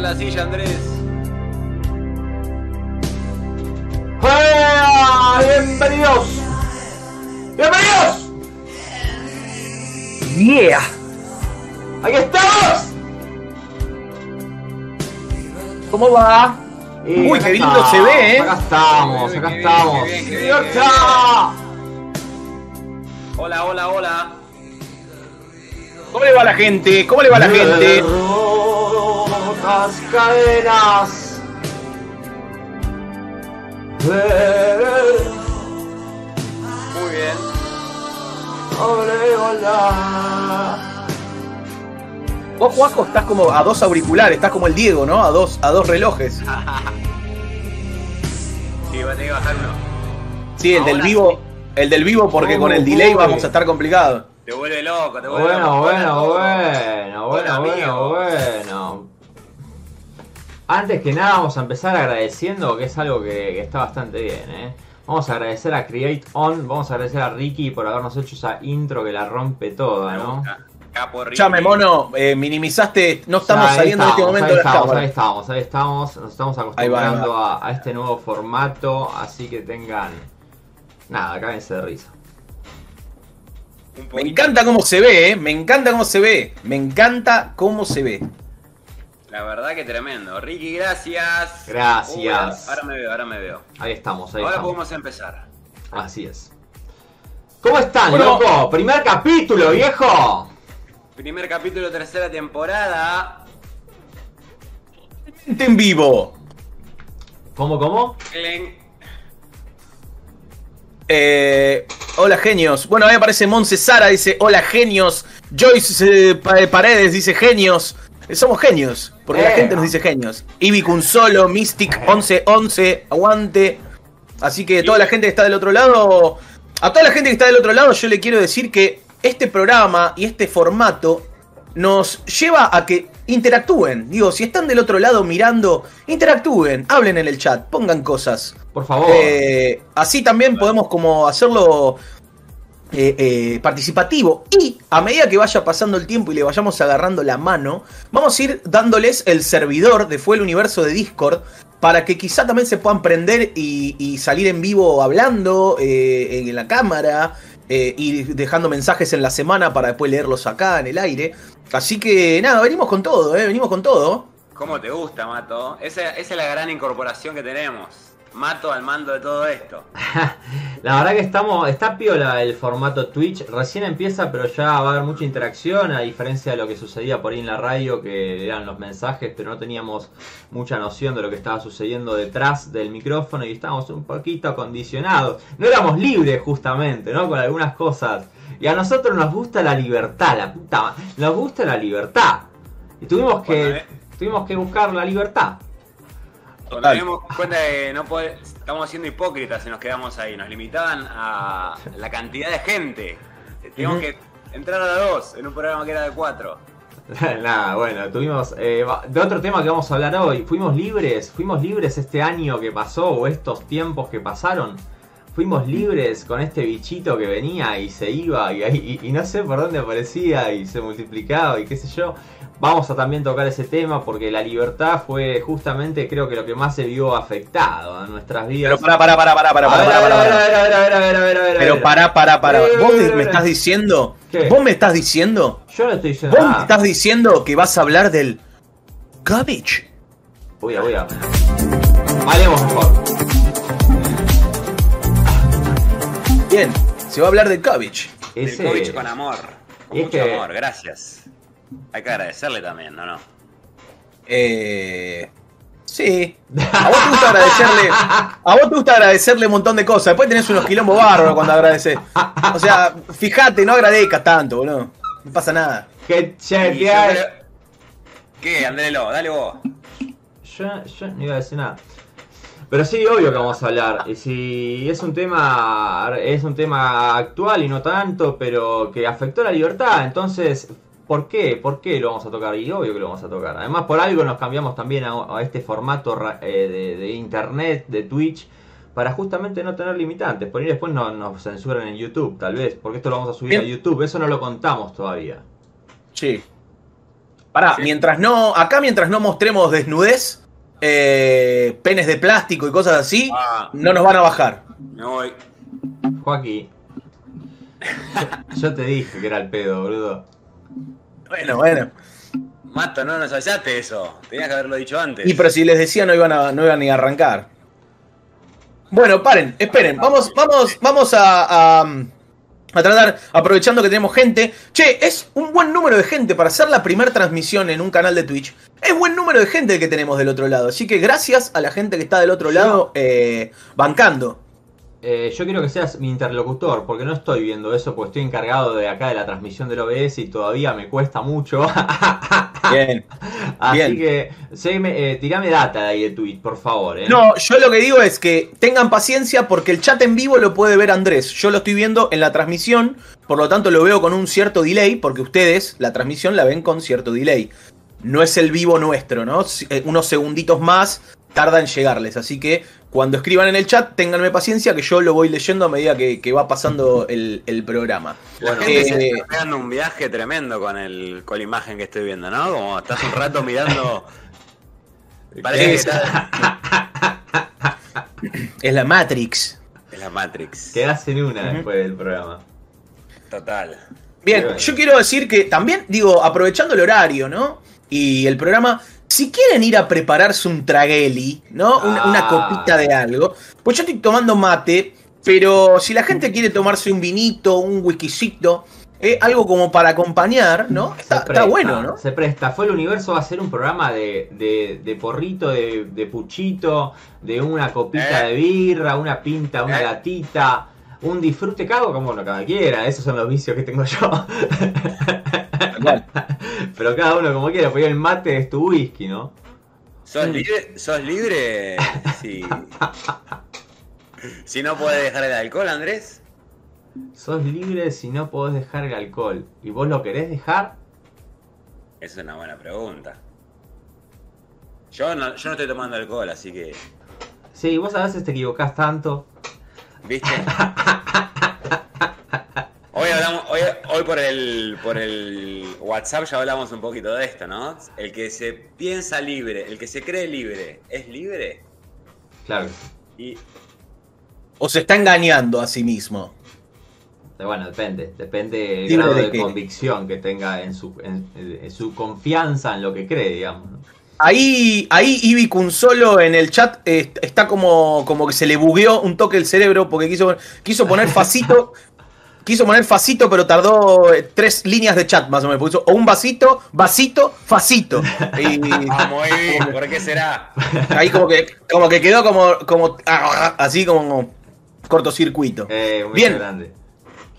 la silla, Andrés. ¡Bienvenidos! ¡Bienvenidos! Yeah. ¡Aquí estamos! ¿Cómo va? Y Uy, qué lindo estamos, se ve, ¿eh? Acá estamos, Qué acá bien, estamos. qué bien, qué bien, ¡Idiota! Hola, hola, hola. ¿Cómo le va a la gente? ¿Cómo le va a la gente? Rotas cadenas. Muy bien. Vos, Juaco, estás como a dos auriculares, estás como el Diego, ¿no? A dos, a dos relojes. Sí, va a tener que bajar uno. Sí, el del vivo. El del vivo porque Uh, con el delay uy. vamos a estar complicados. Te vuelve loco, te vuelve Bueno, loco. bueno, bueno, bueno, bueno, amigo. bueno. Antes que nada vamos a empezar agradeciendo, que es algo que, que está bastante bien, ¿eh? Vamos a agradecer a Create On, vamos a agradecer a Ricky por habernos hecho esa intro que la rompe toda, ¿no? Capo Ricky. Chame, mono, eh, minimizaste. No estamos saliendo en este estamos, momento ahí de estamos, ahí estamos, ahí estamos, nos estamos va, acostumbrando a, a este nuevo formato, así que tengan... Nada, cáguense de risa. Me encanta cómo se ve, ¿eh? Me encanta cómo se ve. Me encanta cómo se ve. La verdad que tremendo. Ricky, gracias. Gracias. Uy, ahora, ahora me veo, ahora me veo. Ahí estamos, ahí ahora estamos. podemos empezar. Así es. ¿Cómo están, Bueno. loco? Primer capítulo, viejo. Primer capítulo, tercera temporada. En vivo. ¿Cómo, cómo? Clen. Eh, hola genios. Bueno, ahí aparece Monse Sara, dice hola genios. Joyce eh, Pa- Paredes dice genios. Eh, Somos genios, porque la Eh. gente nos dice genios. Ibi Solo, Mystic 1111, aguante. Así que toda la gente que está del otro lado, a toda la gente que está del otro lado, yo le quiero decir que este programa y este formato nos lleva a que interactúen. Digo, si están del otro lado mirando, interactúen, hablen en el chat, pongan cosas. Por favor. Eh, así también podemos como hacerlo eh, eh, participativo. Y a medida que vaya pasando el tiempo y le vayamos agarrando la mano, vamos a ir dándoles el servidor de Fue el Universo de Discord. Para que quizá también se puedan prender y, salir en vivo hablando eh, en la cámara. y dejando mensajes en la semana para después leerlos acá en el aire. Así que nada, venimos con todo, venimos con todo. ¿Cómo te gusta, Mato? Esa es la gran incorporación que tenemos. Mato al mando de todo esto. La verdad que estamos, está piola el formato Twitch, recién empieza pero ya va a haber mucha interacción a diferencia de lo que sucedía por ahí en la radio que eran los mensajes pero no teníamos mucha noción de lo que estaba sucediendo detrás del micrófono y estábamos un poquito acondicionados, no éramos libres justamente, ¿no? Con algunas cosas y a nosotros nos gusta la libertad, la puta nos gusta la libertad y tuvimos que, Bueno, eh. tuvimos que buscar la libertad. Nos dimos cuenta de no poder, estamos siendo hipócritas y nos quedamos ahí. Nos limitaban a la cantidad de gente. Teníamos Ujú. que entrar a las dos en un programa que era de cuatro. Nada, bueno, tuvimos eh, de otro tema que vamos a hablar hoy. Fuimos libres, fuimos libres este año que pasó o estos tiempos que pasaron. Fuimos libres con este bichito que venía y se iba y, y- y no sé por dónde aparecía y se multiplicaba y qué sé yo. Vamos a también tocar ese tema porque la libertad fue justamente creo que lo que más se vio afectado en nuestras vidas. Pero para, para, para, para, para, A ver, para, a ver, para, a ver, para. a ver, a ver, a ver, a ver, a ver, a ver, a Pero ver. para, para, para. Eh, ¿Vos me, eh, eh. estás diciendo? ¿Qué? ¿Vos me estás diciendo? Yo no estoy diciendo ¿Vos me estás diciendo que vas a hablar del cabbage? Voy a, voy a. Hablemos mejor. Bien, se va a hablar del cabbage. Ese- El COVID con amor. Con mucho que- amor, gracias. Hay que agradecerle también, ¿no? no? Eh. Sí. A vos te gusta agradecerle. A vos te gusta agradecerle un montón de cosas. Después tenés unos quilombos bárbaros cuando agradeces. O sea, fíjate, no agradezcas tanto, boludo. No pasa nada. Que che, Y que yo hay- creo- ¿Qué? Andrelo, dale vos. Yo, yo no iba a decir nada. Pero sí, obvio que vamos a hablar. Y si es un tema. Es un tema actual y no tanto, pero que afectó la libertad. Entonces, ¿por qué? ¿Por qué lo vamos a tocar? Y obvio que lo vamos a tocar. Además, por algo nos cambiamos también a, a este formato eh, de, de internet, de Twitch. Para justamente no tener limitantes. Por ahí después no, nos censuran en YouTube, tal vez. Porque esto lo vamos a subir Bien. a YouTube. Eso no lo contamos todavía. Sí. Pará, Sí. mientras no. Acá mientras no mostremos desnudez, eh, penes de plástico y cosas así, Ah, no nos van a bajar. me voy. Joaquín. Yo te dije que era el pedo, boludo. Bueno, bueno. Mato, no nos avisaste eso. Tenías que haberlo dicho antes. Y pero si les decía no iban a, no iban ni a arrancar. Bueno, paren, esperen. Vamos, vamos, vamos a, a, a tratar, aprovechando que tenemos gente. Che, es un buen número de gente para hacer la primera transmisión en un canal de Twitch. Es buen número de gente el que tenemos del otro lado. Así que gracias a la gente que está del otro lado eh, bancando. Eh, yo quiero que seas mi interlocutor, porque no estoy viendo eso, porque estoy encargado de acá de la transmisión del OBS y todavía me cuesta mucho. Bien. Así Bien. que, seguime, eh, tirame data de ahí de Twitch, por favor. ¿eh? No, yo lo que digo es que tengan paciencia porque el chat en vivo lo puede ver Andrés. Yo lo estoy viendo en la transmisión, por lo tanto lo veo con un cierto delay, porque ustedes la transmisión la ven con cierto delay. No es el vivo nuestro, ¿no? Eh, Unos segunditos más tarda en llegarles. Así que cuando escriban en el chat, ténganme paciencia que yo lo voy leyendo a medida que, que va pasando el, el programa. La Bueno, gente se eh, está pegando un viaje tremendo con el con la imagen que estoy viendo, ¿no? Como estás un rato mirando. Parece que Es- está Es la Matrix. es la Matrix. Quedás en una después del programa. Total. Bien, Bueno. yo quiero decir que también, digo, aprovechando el horario, ¿no? Y el programa, si quieren ir a prepararse un tragueli, ¿no? Una, una Ah. copita de algo, pues yo estoy tomando mate, pero si la gente quiere tomarse un vinito, un whiskycito, eh, algo como para acompañar, ¿no? Está, bueno, ¿no? Se presta. Fue el universo va a ser un programa de, de, de porrito, de, de puchito, de una copita Eh. de birra, una pinta, una Eh. gatita, un disfrute cago como uno cada quiera. Esos son los vicios que tengo yo. Pero cada uno como quiera, porque el mate es tu whisky, ¿no? ¿Sos libre? ¿Sos libre? Si, si no puedes dejar el alcohol, Andrés. Sos libre si no podés dejar el alcohol. ¿Y vos lo querés dejar? Es una buena pregunta. Yo no, yo no estoy tomando alcohol, así que. Sí, vos a veces te equivocás tanto. ¿Viste? Hoy hablamos, hoy, hoy por el por el WhatsApp ya hablamos un poquito de esto, ¿no? El que se piensa libre, el que se cree libre, ¿es libre? Claro. Y O se está engañando a sí mismo. Eh, Bueno, depende. Depende del Libre grado de convicción que tenga en su, en, en su confianza en lo que cree, digamos. ¿no? Ahí, ahí Ibi Solo en el chat eh, está como, como que se le bugueó un toque el cerebro porque quiso, quiso poner facito. quiso poner facito, pero tardó eh, tres líneas de chat más o menos. Puso o un vasito, vasito, facito. Y vamos, Evi, ¿por qué será? ahí como que, como que quedó como, como así como cortocircuito. Eh, un Bien. grande.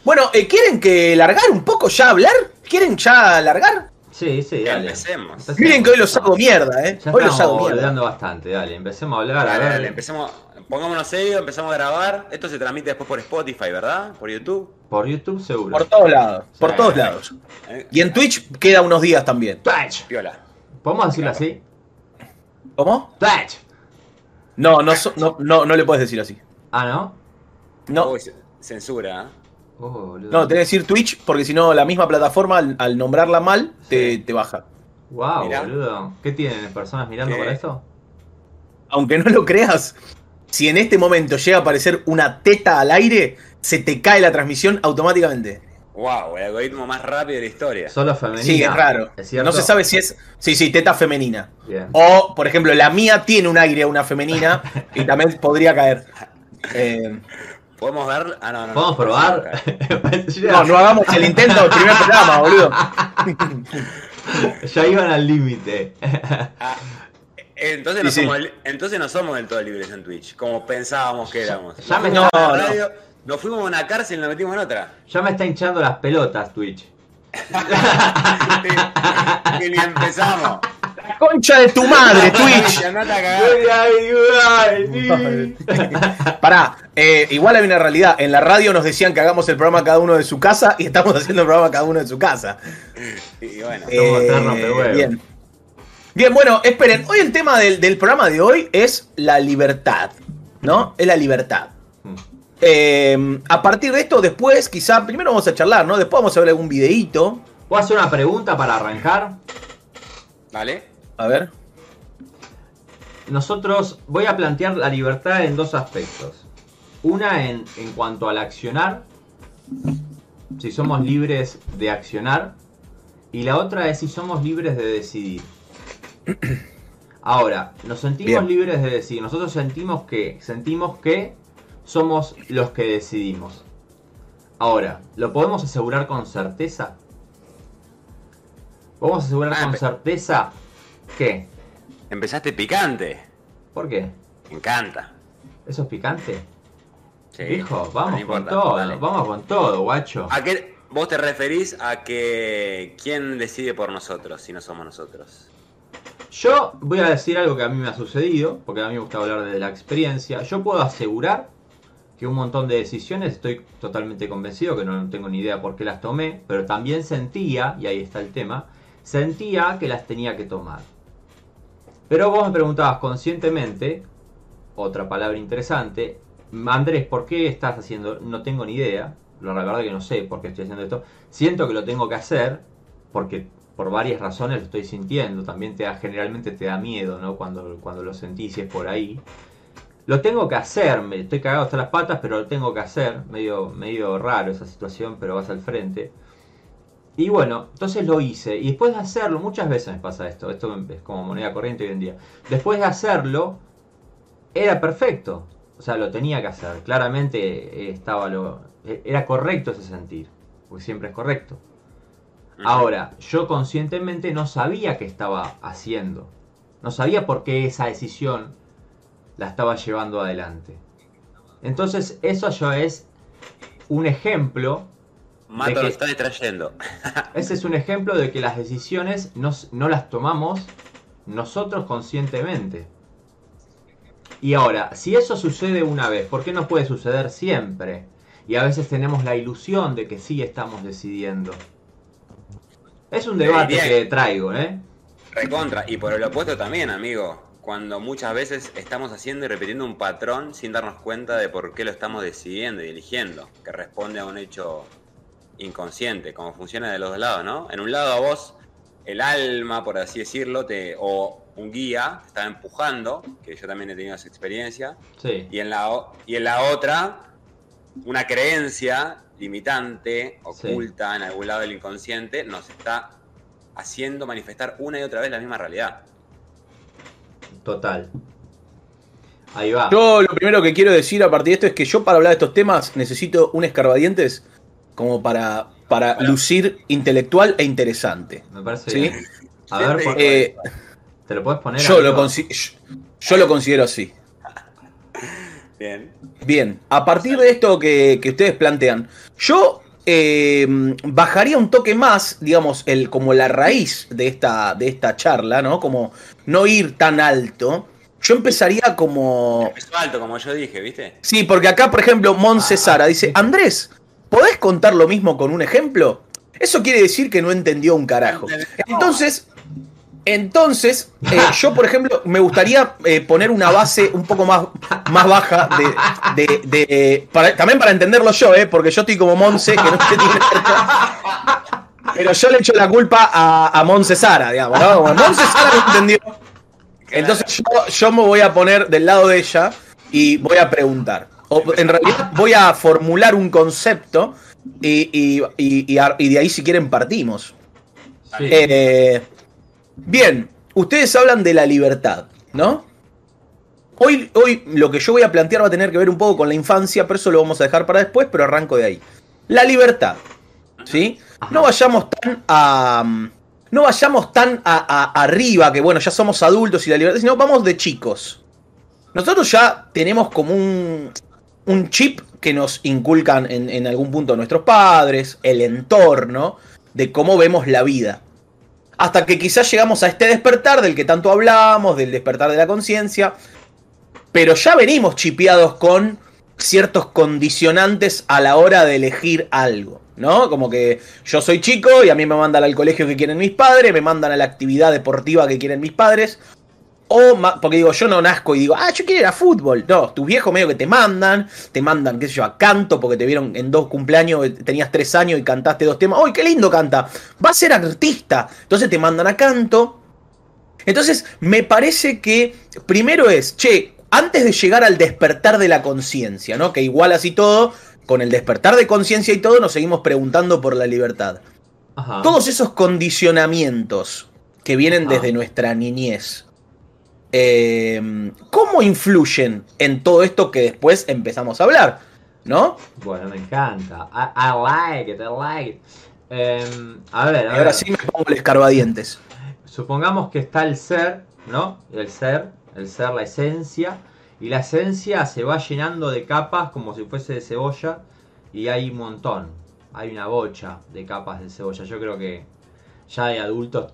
Bueno, eh, ¿quieren que largar un poco ya hablar? ¿Quieren ya largar? Sí, sí, dale. Empecemos. Empecemos. Miren que hoy los hago mierda, eh. Ya Hoy los hago mierda. boludeando bastante, dale. Empecemos a hablar. a Dale, ver. dale, empecemos. Pongámonos serio, empezamos a grabar. Esto se transmite después por Spotify, ¿verdad? Por YouTube. Por YouTube seguro. Por todos lados, por todos lados. ¿Eh? Y en Twitch queda unos días también. Twitch. Piola. ¿Podemos decirlo así? ¿Cómo? Twitch. No, no, so- no, no, no le puedes decir así. Ah, ¿no? No, Uy, censura, ¿eh? Oh, boludo. no, tenés que decir Twitch porque si no la misma plataforma al, al nombrarla mal te, Sí. te baja. Wow, Mirá. boludo. ¿Qué tienen personas mirando ¿Qué? para esto? Aunque no lo creas, si en este momento llega a aparecer una teta al aire, se te cae la transmisión automáticamente. Wow, el algoritmo más rápido de la historia. Solo femenina. Sí, es raro. No se sabe si es. Sí, sí, teta femenina. Bien. O, por ejemplo, la mía tiene un aire a una femenina y también podría caer. Eh, ¿Podemos ver? Ah, no, no. ¿Podemos no, probar? no, no hagamos el intento del primer programa, boludo. ya iban al límite. Ah, entonces, no Sí, sí. somos, el- entonces no somos del todo libres en Twitch, como pensábamos que éramos. Ya me- no, la no. radio, Nos fuimos a una cárcel y nos metimos en otra. ya me está hinchando las pelotas Twitch. y ni empezamos. Concha de tu madre, Twitch. Pará, eh, igual hay una realidad. En la radio nos decían que hagamos el programa cada uno de su casa y estamos haciendo el programa cada uno de su casa. Y bueno. Eh, bien. Bien, bueno, esperen. Hoy el tema del, del programa de hoy es la libertad. ¿No? Es la libertad. Mm. Eh, a partir de esto, después, quizá, primero vamos a charlar, ¿no? Después vamos a ver algún videíto. ¿Puedo hacer una pregunta para arrancar? ¿Vale? A ver. Nosotros voy a plantear la libertad en dos aspectos. Una en, en cuanto al accionar, si somos libres de accionar, y la otra es si somos libres de decidir. Ahora, nos sentimos Bien. libres de decidir. Nosotros sentimos que, sentimos que somos los que decidimos. Ahora, ¿lo podemos asegurar con certeza? ¿Podemos asegurar Ah, con certeza que? Empezaste picante. ¿Por qué? Me encanta. ¿Eso es picante? Sí. Hijo, vamos No con todo, dale. vamos con todo, guacho. ¿A qué vos te referís a que quién decide por nosotros si no somos nosotros? Yo voy a decir algo que a mí me ha sucedido, porque a mí me gusta hablar de la experiencia. Yo puedo asegurar que un montón de decisiones estoy totalmente convencido, que no tengo ni idea por qué las tomé, pero también sentía, y ahí está el tema, sentía que las tenía que tomar. Pero vos me preguntabas conscientemente, otra palabra interesante, Andrés, ¿por qué estás haciendo? No tengo ni idea, la verdad que no sé por qué estoy haciendo esto. Siento que lo tengo que hacer, porque por varias razones lo estoy sintiendo. También te da, generalmente te da miedo, ¿no? Cuando, cuando lo sentís y es por ahí. Lo tengo que hacer, me estoy cagado hasta las patas, pero lo tengo que hacer. Medio, medio raro esa situación, pero vas al frente. Y bueno, entonces lo hice. Y después de hacerlo, muchas veces me pasa esto. Esto es como moneda corriente hoy en día. Después de hacerlo, era perfecto. O sea, lo tenía que hacer. Claramente eh, estaba lo. eh, Era correcto ese sentir. Porque siempre es correcto. Ahora, yo conscientemente no sabía qué estaba haciendo. No sabía por qué esa decisión la estaba llevando adelante. Entonces, eso ya es un ejemplo. Mato lo está distrayendo. Ese es un ejemplo de que las decisiones no, s- no las tomamos nosotros conscientemente. Y ahora, si eso sucede una vez, ¿por qué no puede suceder siempre? Y a veces tenemos la ilusión de que sí estamos decidiendo. Es un Te debate que traigo, ¿eh? Recontra. Y por el opuesto también, amigo. Cuando muchas veces estamos haciendo y repitiendo un patrón sin darnos cuenta de por qué lo estamos decidiendo y eligiendo, que responde a un hecho inconsciente, como funciona de los dos lados, ¿no? En un lado a vos, el alma, por así decirlo, te, o un guía, te estaba empujando, que yo también he tenido esa experiencia, Sí. y en la, y en la otra, una creencia limitante, oculta en algún lado del inconsciente, nos está haciendo manifestar una y otra vez la misma realidad. Total. Ahí va. Yo lo primero que quiero decir a partir de esto es que yo para hablar de estos temas necesito un escarbadientes como para, para lucir intelectual e interesante. Me parece ¿Sí? bien. A ver, Eh, ¿te lo puedes poner? yo, lo yo, yo lo considero así. Bien. Bien, a partir de esto que, que ustedes plantean, yo eh, bajaría un toque más, digamos, el, como la raíz de esta, de esta charla, ¿no? Como no ir tan alto. Yo empezaría como... Empezó alto, como yo dije, ¿viste? Sí, porque acá, por ejemplo, Monse Sara dice, Andrés, ¿podés contar lo mismo con un ejemplo? Eso quiere decir que no entendió un carajo. Entonces, entonces, eh, yo, por ejemplo, me gustaría eh, poner una base un poco más, más baja de, de- de- para- también para entenderlo yo, eh, porque yo estoy como Monse, que no nada. Pero yo le echo la culpa a, a Monse Sara, digamos, ¿no? Monse Sara no entendió. Entonces yo, yo me voy a poner del lado de ella y voy a preguntar. O en realidad voy a formular un concepto y, y- y- y de ahí si quieren partimos. Sí. Eh, bien, ustedes hablan de la libertad, ¿no? Hoy, hoy lo que yo voy a plantear va a tener que ver un poco con la infancia, pero eso lo vamos a dejar para después, pero arranco de ahí. La libertad, ¿sí? No vayamos tan a... No vayamos tan a- a- arriba, que bueno, ya somos adultos y la libertad, sino vamos de chicos. Nosotros ya tenemos como un, un chip que nos inculcan en, algún punto nuestros padres, el entorno, de cómo vemos la vida. Hasta que quizás llegamos a este despertar del que tanto hablamos, del despertar de la conciencia, pero ya venimos chipeados con ciertos condicionantes a la hora de elegir algo, ¿no? Como que yo soy chico y a mí me mandan al colegio que quieren mis padres, me mandan a la actividad deportiva que quieren mis padres, o porque digo, yo no nazco y digo, ah, yo quiero ir a fútbol. No, tus viejos medio que te mandan, te mandan, qué sé yo, a canto, porque te vieron en dos cumpleaños, eh, tenías tres años y cantaste dos temas. ¡Uy, qué lindo canta! Va a ser artista. Entonces te mandan a canto. Entonces, me parece que primero es, che, antes de llegar al despertar de la conciencia, ¿no? Que igual así todo, con el despertar de conciencia y todo, nos seguimos preguntando por la libertad. Ajá. Todos esos condicionamientos que vienen Ajá. desde nuestra niñez, eh, ¿cómo influyen en todo esto que después empezamos a hablar? ¿No? Bueno, me encanta. I, I like it, I like it. Em, a ver, Y a ahora ver. sí me pongo el escarbadientes. Supongamos que está el ser, ¿no? El ser, el ser, la esencia. Y la esencia se va llenando de capas como si fuese de cebolla. Y hay un montón. Hay una bocha de capas de cebolla. Yo creo que ya de adultos.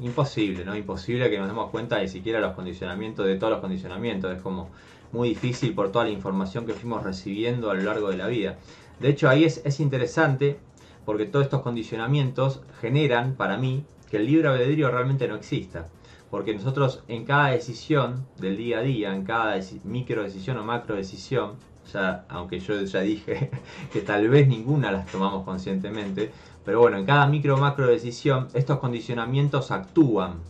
Imposible, ¿no? Imposible que nos demos cuenta de siquiera los condicionamientos, de todos los condicionamientos. Es como muy difícil por toda la información que fuimos recibiendo a lo largo de la vida. De hecho, ahí es, es interesante porque todos estos condicionamientos generan, para mí, que el libre albedrío realmente no exista. Porque nosotros en cada decisión del día a día, en cada micro decisión o macro decisión, ya, aunque yo ya dije que tal vez ninguna las tomamos conscientemente, pero bueno, en cada micro o macro decisión estos condicionamientos actúan.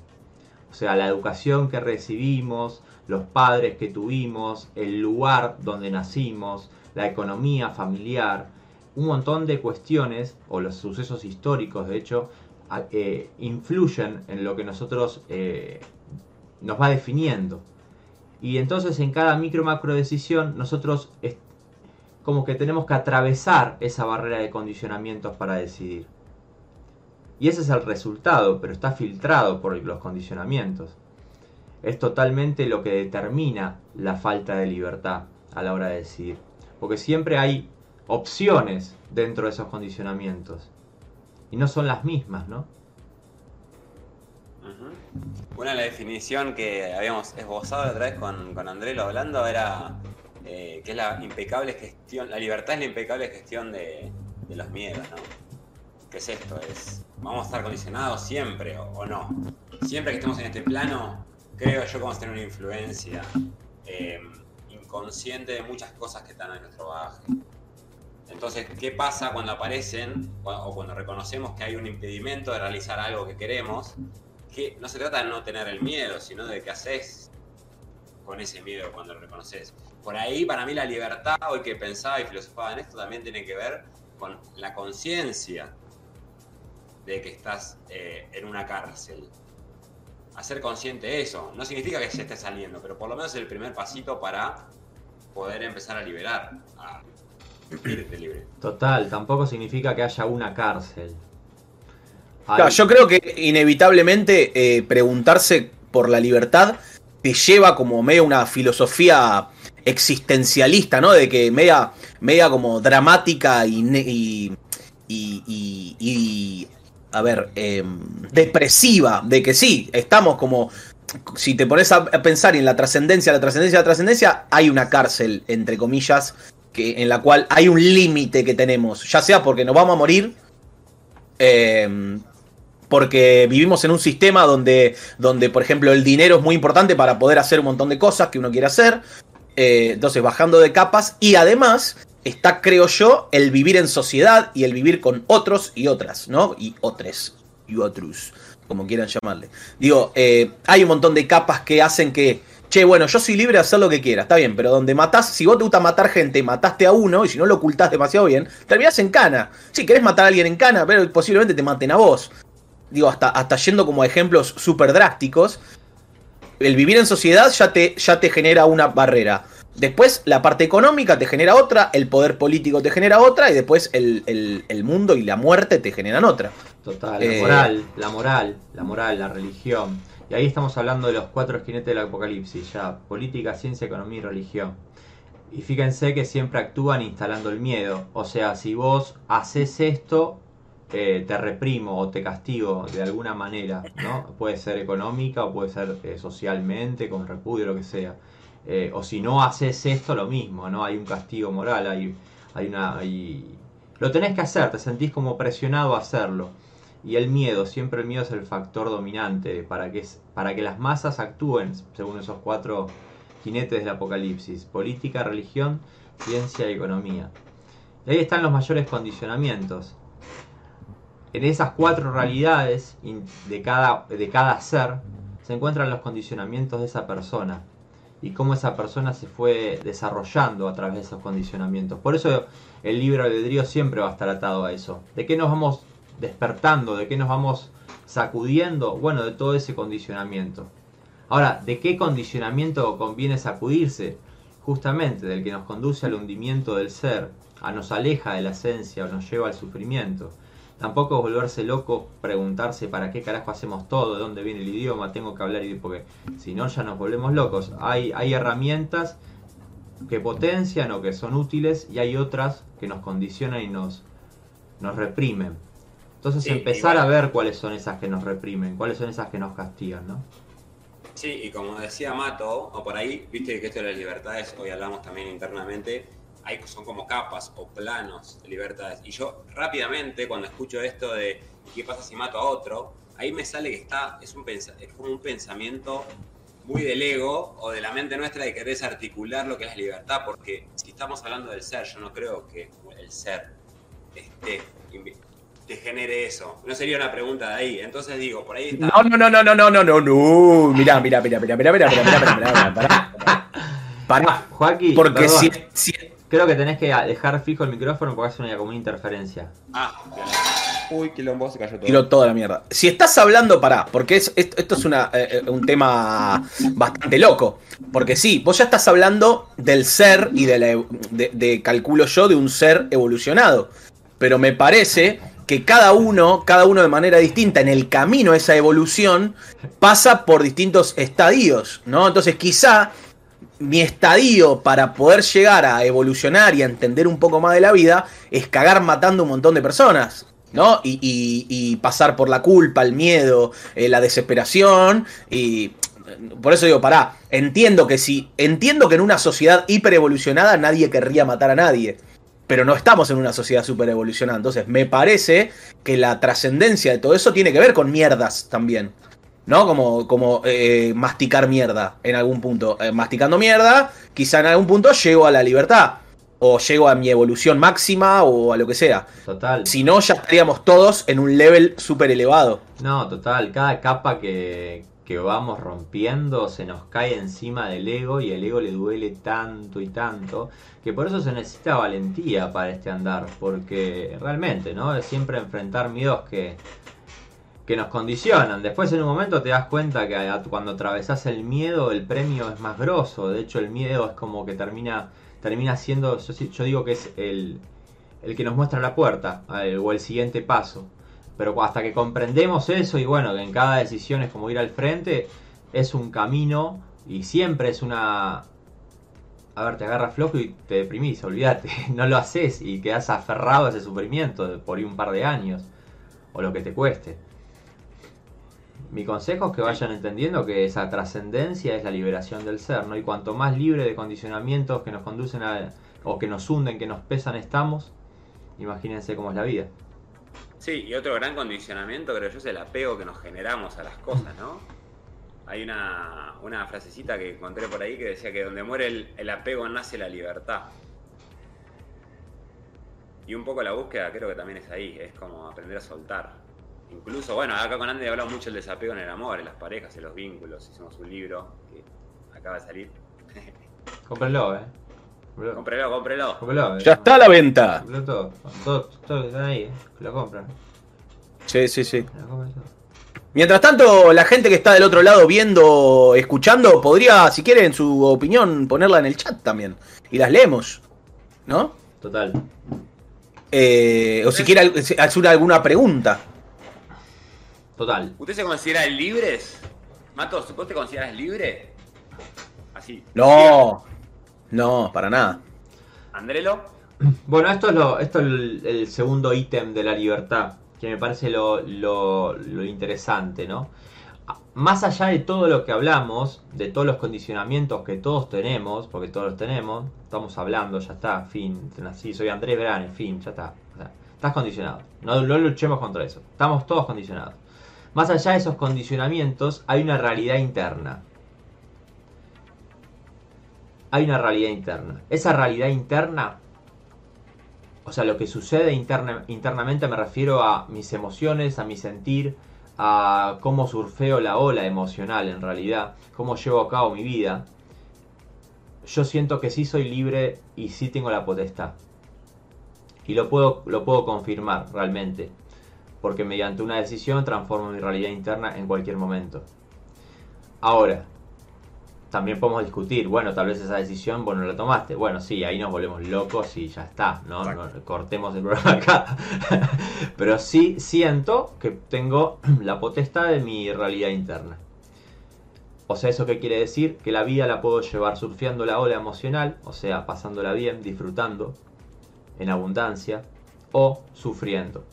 O sea, la educación que recibimos, los padres que tuvimos, el lugar donde nacimos, la economía familiar, un montón de cuestiones, o los sucesos históricos, de hecho, eh, influyen en lo que nosotros eh, nos va definiendo. Y entonces en cada micro macro decisión nosotros como que tenemos que atravesar esa barrera de condicionamientos para decidir. Y ese es el resultado, pero está filtrado por los condicionamientos. Es totalmente lo que determina la falta de libertad a la hora de decidir. Porque siempre hay opciones dentro de esos condicionamientos. Y no son las mismas, ¿no? Una de la definición que habíamos esbozado otra vez con, con Andrelo hablando era eh, que es la impecable gestión, la libertad es la impecable gestión de, los miedos, ¿no? ¿Qué es esto? Es, vamos a estar condicionados siempre o, no. Siempre que estemos en este plano, creo yo que vamos a tener una influencia eh, inconsciente de muchas cosas que están en nuestro bagaje. Entonces, ¿qué pasa cuando aparecen o o cuando reconocemos que hay un impedimento de realizar algo que queremos? Que no se trata de no tener el miedo, sino de qué haces con ese miedo cuando lo reconoces. Por ahí, para mí, la libertad, hoy que pensaba y filosofaba en esto, también tiene que ver con la conciencia de que estás eh, en una cárcel. Hacer consciente de eso. No significa que se esté saliendo, pero por lo menos es el primer pasito para poder empezar a liberar, a irte libre. Total, tampoco significa que haya una cárcel. Hay- Claro, yo creo que inevitablemente eh, preguntarse por la libertad te lleva como medio una filosofía existencialista, ¿no? De que media, media como dramática y, y, y- y- a ver, em, depresiva, de que sí, estamos como, si te pones a a pensar en la trascendencia, la trascendencia, la trascendencia, hay una cárcel, entre comillas, que, en la cual hay un límite que tenemos, ya sea porque nos vamos a morir, em, porque vivimos en un sistema donde, donde, por ejemplo, el dinero es muy importante para poder hacer un montón de cosas que uno quiere hacer. Eh, entonces, bajando de capas. Y además, está, creo yo, el vivir en sociedad y el vivir con otros y otras, ¿no? Y otros. Y otros, como quieran llamarle. Digo, eh, hay un montón de capas que hacen que. Che, bueno, yo soy libre de hacer lo que quiera, está bien, pero donde matás, si vos te gusta matar gente, mataste a uno, y si no lo ocultás demasiado bien, terminás en cana. Si querés matar a alguien en cana, pero posiblemente te maten a vos digo, hasta, hasta yendo como ejemplos súper drásticos, el vivir en sociedad ya te, ya te genera una barrera. Después la parte económica te genera otra, el poder político te genera otra, y después el, el- el mundo y la muerte te generan otra. Total, Eh, la moral, la moral, la moral, la religión. Y ahí estamos hablando de los cuatro jinetes del apocalipsis, ya, política, ciencia, economía y religión. Y fíjense que siempre actúan instalando el miedo. O sea, si vos haces esto, eh, te reprimo o te castigo de alguna manera, ¿no? Puede ser económica o puede ser eh, socialmente, con repudio, lo que sea. Eh, o si no haces esto, lo mismo, ¿no? Hay un castigo moral, hay, hay una... hay- Lo tenés que hacer, te sentís como presionado a hacerlo. Y el miedo, siempre el miedo es el factor dominante para que, es- para que las masas actúen, según esos cuatro jinetes del apocalipsis. Política, religión, ciencia y economía. Y ahí están los mayores condicionamientos. En esas cuatro realidades de cada, de cada ser se encuentran los condicionamientos de esa persona y cómo esa persona se fue desarrollando a través de esos condicionamientos. Por eso el libro albedrío siempre va a estar atado a eso. ¿De qué nos vamos despertando? ¿De qué nos vamos sacudiendo? Bueno, de todo ese condicionamiento. Ahora, ¿de qué condicionamiento conviene sacudirse? Justamente del que nos conduce al hundimiento del ser, a nos aleja de la esencia o nos lleva al sufrimiento. Tampoco volverse loco, preguntarse para qué carajo hacemos todo, de dónde viene el idioma, tengo que hablar, porque si no ya nos volvemos locos. Hay, hay herramientas que potencian o que son útiles y hay otras que nos condicionan y nos, nos reprimen. Entonces empezar a ver cuáles son esas que nos reprimen, cuáles son esas que nos castigan, ¿no? Sí, y como decía Mato, o por ahí, viste que esto de las libertades, hoy hablamos también internamente, hay, son como capas o planos de libertades. Y yo rápidamente, cuando escucho esto de qué pasa si mato a otro, ahí me sale que está, es, un, es como un pensamiento muy del ego o de la mente nuestra de querer articular lo que es la libertad, porque si estamos hablando del ser, yo no creo que el ser esté te genere eso. No sería una pregunta de ahí. Entonces digo, por ahí está. No, no, no, no, no, no, no, no, no. Mirá, mirá, mirá, mirá, mirá, mirá, mirá, mirá, mirá, pará. Pará. Joaquín, porque si, si, Creo que tenés que dejar fijo el micrófono porque hace una como una interferencia. Ah, Uy, quilombo, se cayó todo. Tiro toda la mierda. Si estás hablando, pará, porque es, esto, es una, eh, un tema bastante loco. Porque sí, vos ya estás hablando del ser y de, la, de, de, calculo yo, de un ser evolucionado. Pero me parece que cada uno, cada uno de manera distinta, en el camino a esa evolución, pasa por distintos estadios, ¿no? Entonces quizá mi estadio para poder llegar a evolucionar y a entender un poco más de la vida es cagar matando un montón de personas. ¿no? Y, pasar por la culpa, el miedo, eh, la desesperación. Y por eso digo, pará, entiendo que si. Entiendo que en una sociedad hiper evolucionada nadie querría matar a nadie pero no estamos en una sociedad super evolucionada. Entonces, me parece que la trascendencia de todo eso tiene que ver con mierdas también. ¿No? Como, como eh, masticar mierda en algún punto. Eh, masticando mierda, quizá en algún punto llego a la libertad. O llego a mi evolución máxima o a lo que sea. Total. Si no, ya estaríamos todos en un level súper elevado. No, total. Cada capa que, que vamos rompiendo se nos cae encima del ego y el ego le duele tanto y tanto que por eso se necesita valentía para este andar, porque realmente, ¿no? Es siempre enfrentar miedos que, que nos condicionan. Después en un momento te das cuenta que cuando atravesás el miedo el premio es más grosso, de hecho el miedo es como que termina, termina siendo, yo, yo digo que es el, el que nos muestra la puerta o el siguiente paso. Pero hasta que comprendemos eso y bueno, que en cada decisión es como ir al frente, es un camino y siempre es una... A ver, te agarras flojo y te deprimís, olvídate, no lo haces y quedas aferrado a ese sufrimiento por un par de años o lo que te cueste. Mi consejo es que vayan entendiendo que esa trascendencia es la liberación del ser, ¿no? Y cuanto más libre de condicionamientos que nos conducen a, o que nos hunden, que nos pesan estamos, imagínense cómo es la vida. Sí, y otro gran condicionamiento creo yo es el apego que nos generamos a las cosas, ¿no? Hay una, una frasecita que encontré por ahí que decía que donde muere el, el, apego nace la libertad. Y un poco la búsqueda creo que también es ahí, es como aprender a soltar. Incluso, bueno, acá con Andy hablado mucho del desapego en el amor, en las parejas, en los vínculos. Hicimos un libro que acaba de salir. Cómprenlo, eh. Cómprelo, cómprelo. Eh. Ya está a la venta. Todos, todos, todos están ahí, eh. lo compran. Sí, sí, sí. Mientras tanto, la gente que está del otro lado viendo, escuchando, podría, si quieren, su opinión, ponerla en el chat también. Y las leemos. ¿No? Total. Eh, o si quiere hacer alguna pregunta. Total. ¿Usted se considera libres? Matos, ¿vos te consideras libre? Así. No. No, para nada. ¿Andrelo? Bueno, esto es, lo, esto es el, segundo ítem de la libertad, que me parece lo, lo, interesante, ¿no? Más allá de todo lo que hablamos, de todos los condicionamientos que todos tenemos, porque todos los tenemos, estamos hablando, ya está, fin, así, soy Andrés Verán, en fin, ya está. estás condicionado. No, no luchemos contra eso. Estamos todos condicionados. Más allá de esos condicionamientos, hay una realidad interna hay una realidad interna. Esa realidad interna, o sea, lo que sucede internamente me refiero a mis emociones, a mi sentir, a cómo surfeo la ola emocional en realidad, cómo llevo a cabo mi vida, yo siento que sí soy libre y sí tengo la potestad. Y lo puedo, lo puedo confirmar realmente, porque mediante una decisión transformo mi realidad interna en cualquier momento. Ahora, también podemos discutir, bueno, tal vez esa decisión vos no la tomaste. Bueno, sí, ahí nos volvemos locos y ya está, ¿no? cortemos el programa acá. Pero sí siento que tengo la potestad de mi realidad interna. O sea, ¿eso qué quiere decir? Que la vida la puedo llevar surfeando la ola emocional, o sea, pasándola bien, disfrutando, en abundancia, o sufriendo.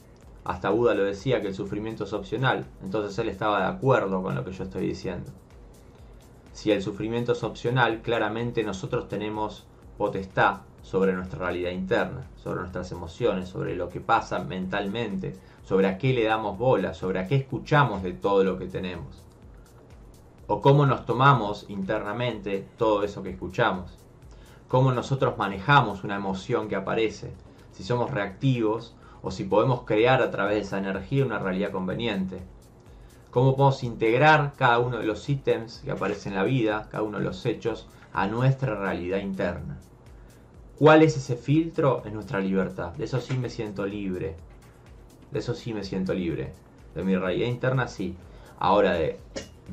Hasta Buda lo decía que el sufrimiento es opcional, entonces él estaba de acuerdo con lo que yo estoy diciendo. Si el sufrimiento es opcional, claramente nosotros tenemos potestad sobre nuestra realidad interna, sobre nuestras emociones, sobre lo que pasa mentalmente, sobre a qué le damos bola, sobre a qué escuchamos de todo lo que tenemos. O cómo nos tomamos internamente todo eso que escuchamos. Cómo nosotros manejamos una emoción que aparece. Si somos reactivos o si podemos crear a través de esa energía una realidad conveniente cómo podemos integrar cada uno de los ítems que aparecen en la vida, cada uno de los hechos, a nuestra realidad interna. ¿Cuál es ese filtro? en nuestra libertad. De eso sí me siento libre. De eso sí me siento libre. De mi realidad interna sí. Ahora de,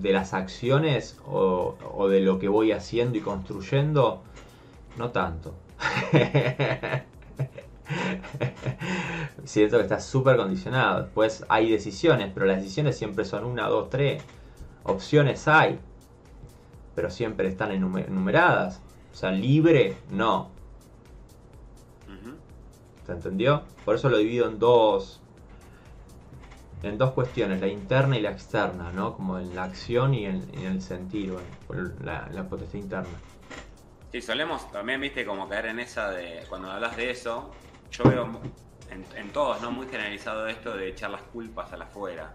las acciones o, o de lo que voy haciendo y construyendo, no tanto. Siento que está súper condicionado. Después hay decisiones, pero las decisiones siempre son una, dos, tres. Opciones hay, pero siempre están enumeradas. O sea, libre, no. ¿Se entendió? Por eso lo divido en dos. En dos cuestiones, la interna y la externa, ¿no? Como en la acción y en, el sentido, en la, la potestad interna. Sí, solemos también, viste, como caer en esa de. Cuando hablas de eso, yo veo en, todos, ¿no? Muy generalizado esto de echar las culpas a la afuera,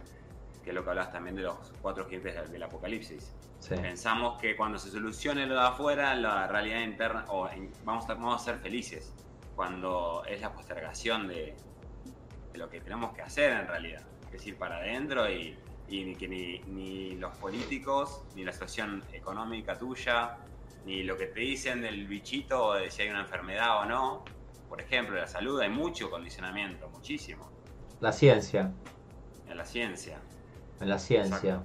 que es lo que hablas también de los cuatro jinetes del, apocalipsis. Pensamos que cuando se solucione lo de afuera, la realidad interna, o vamos, a, vamos a ser felices, cuando es la postergación de, lo que tenemos que hacer en realidad, es decir, para adentro y, ni que ni, ni, los políticos, ni la situación económica tuya, ni lo que te dicen del bichito, de si hay una enfermedad o no, por ejemplo, la salud hay mucho condicionamiento, muchísimo. La ciencia. En la ciencia. En la ciencia.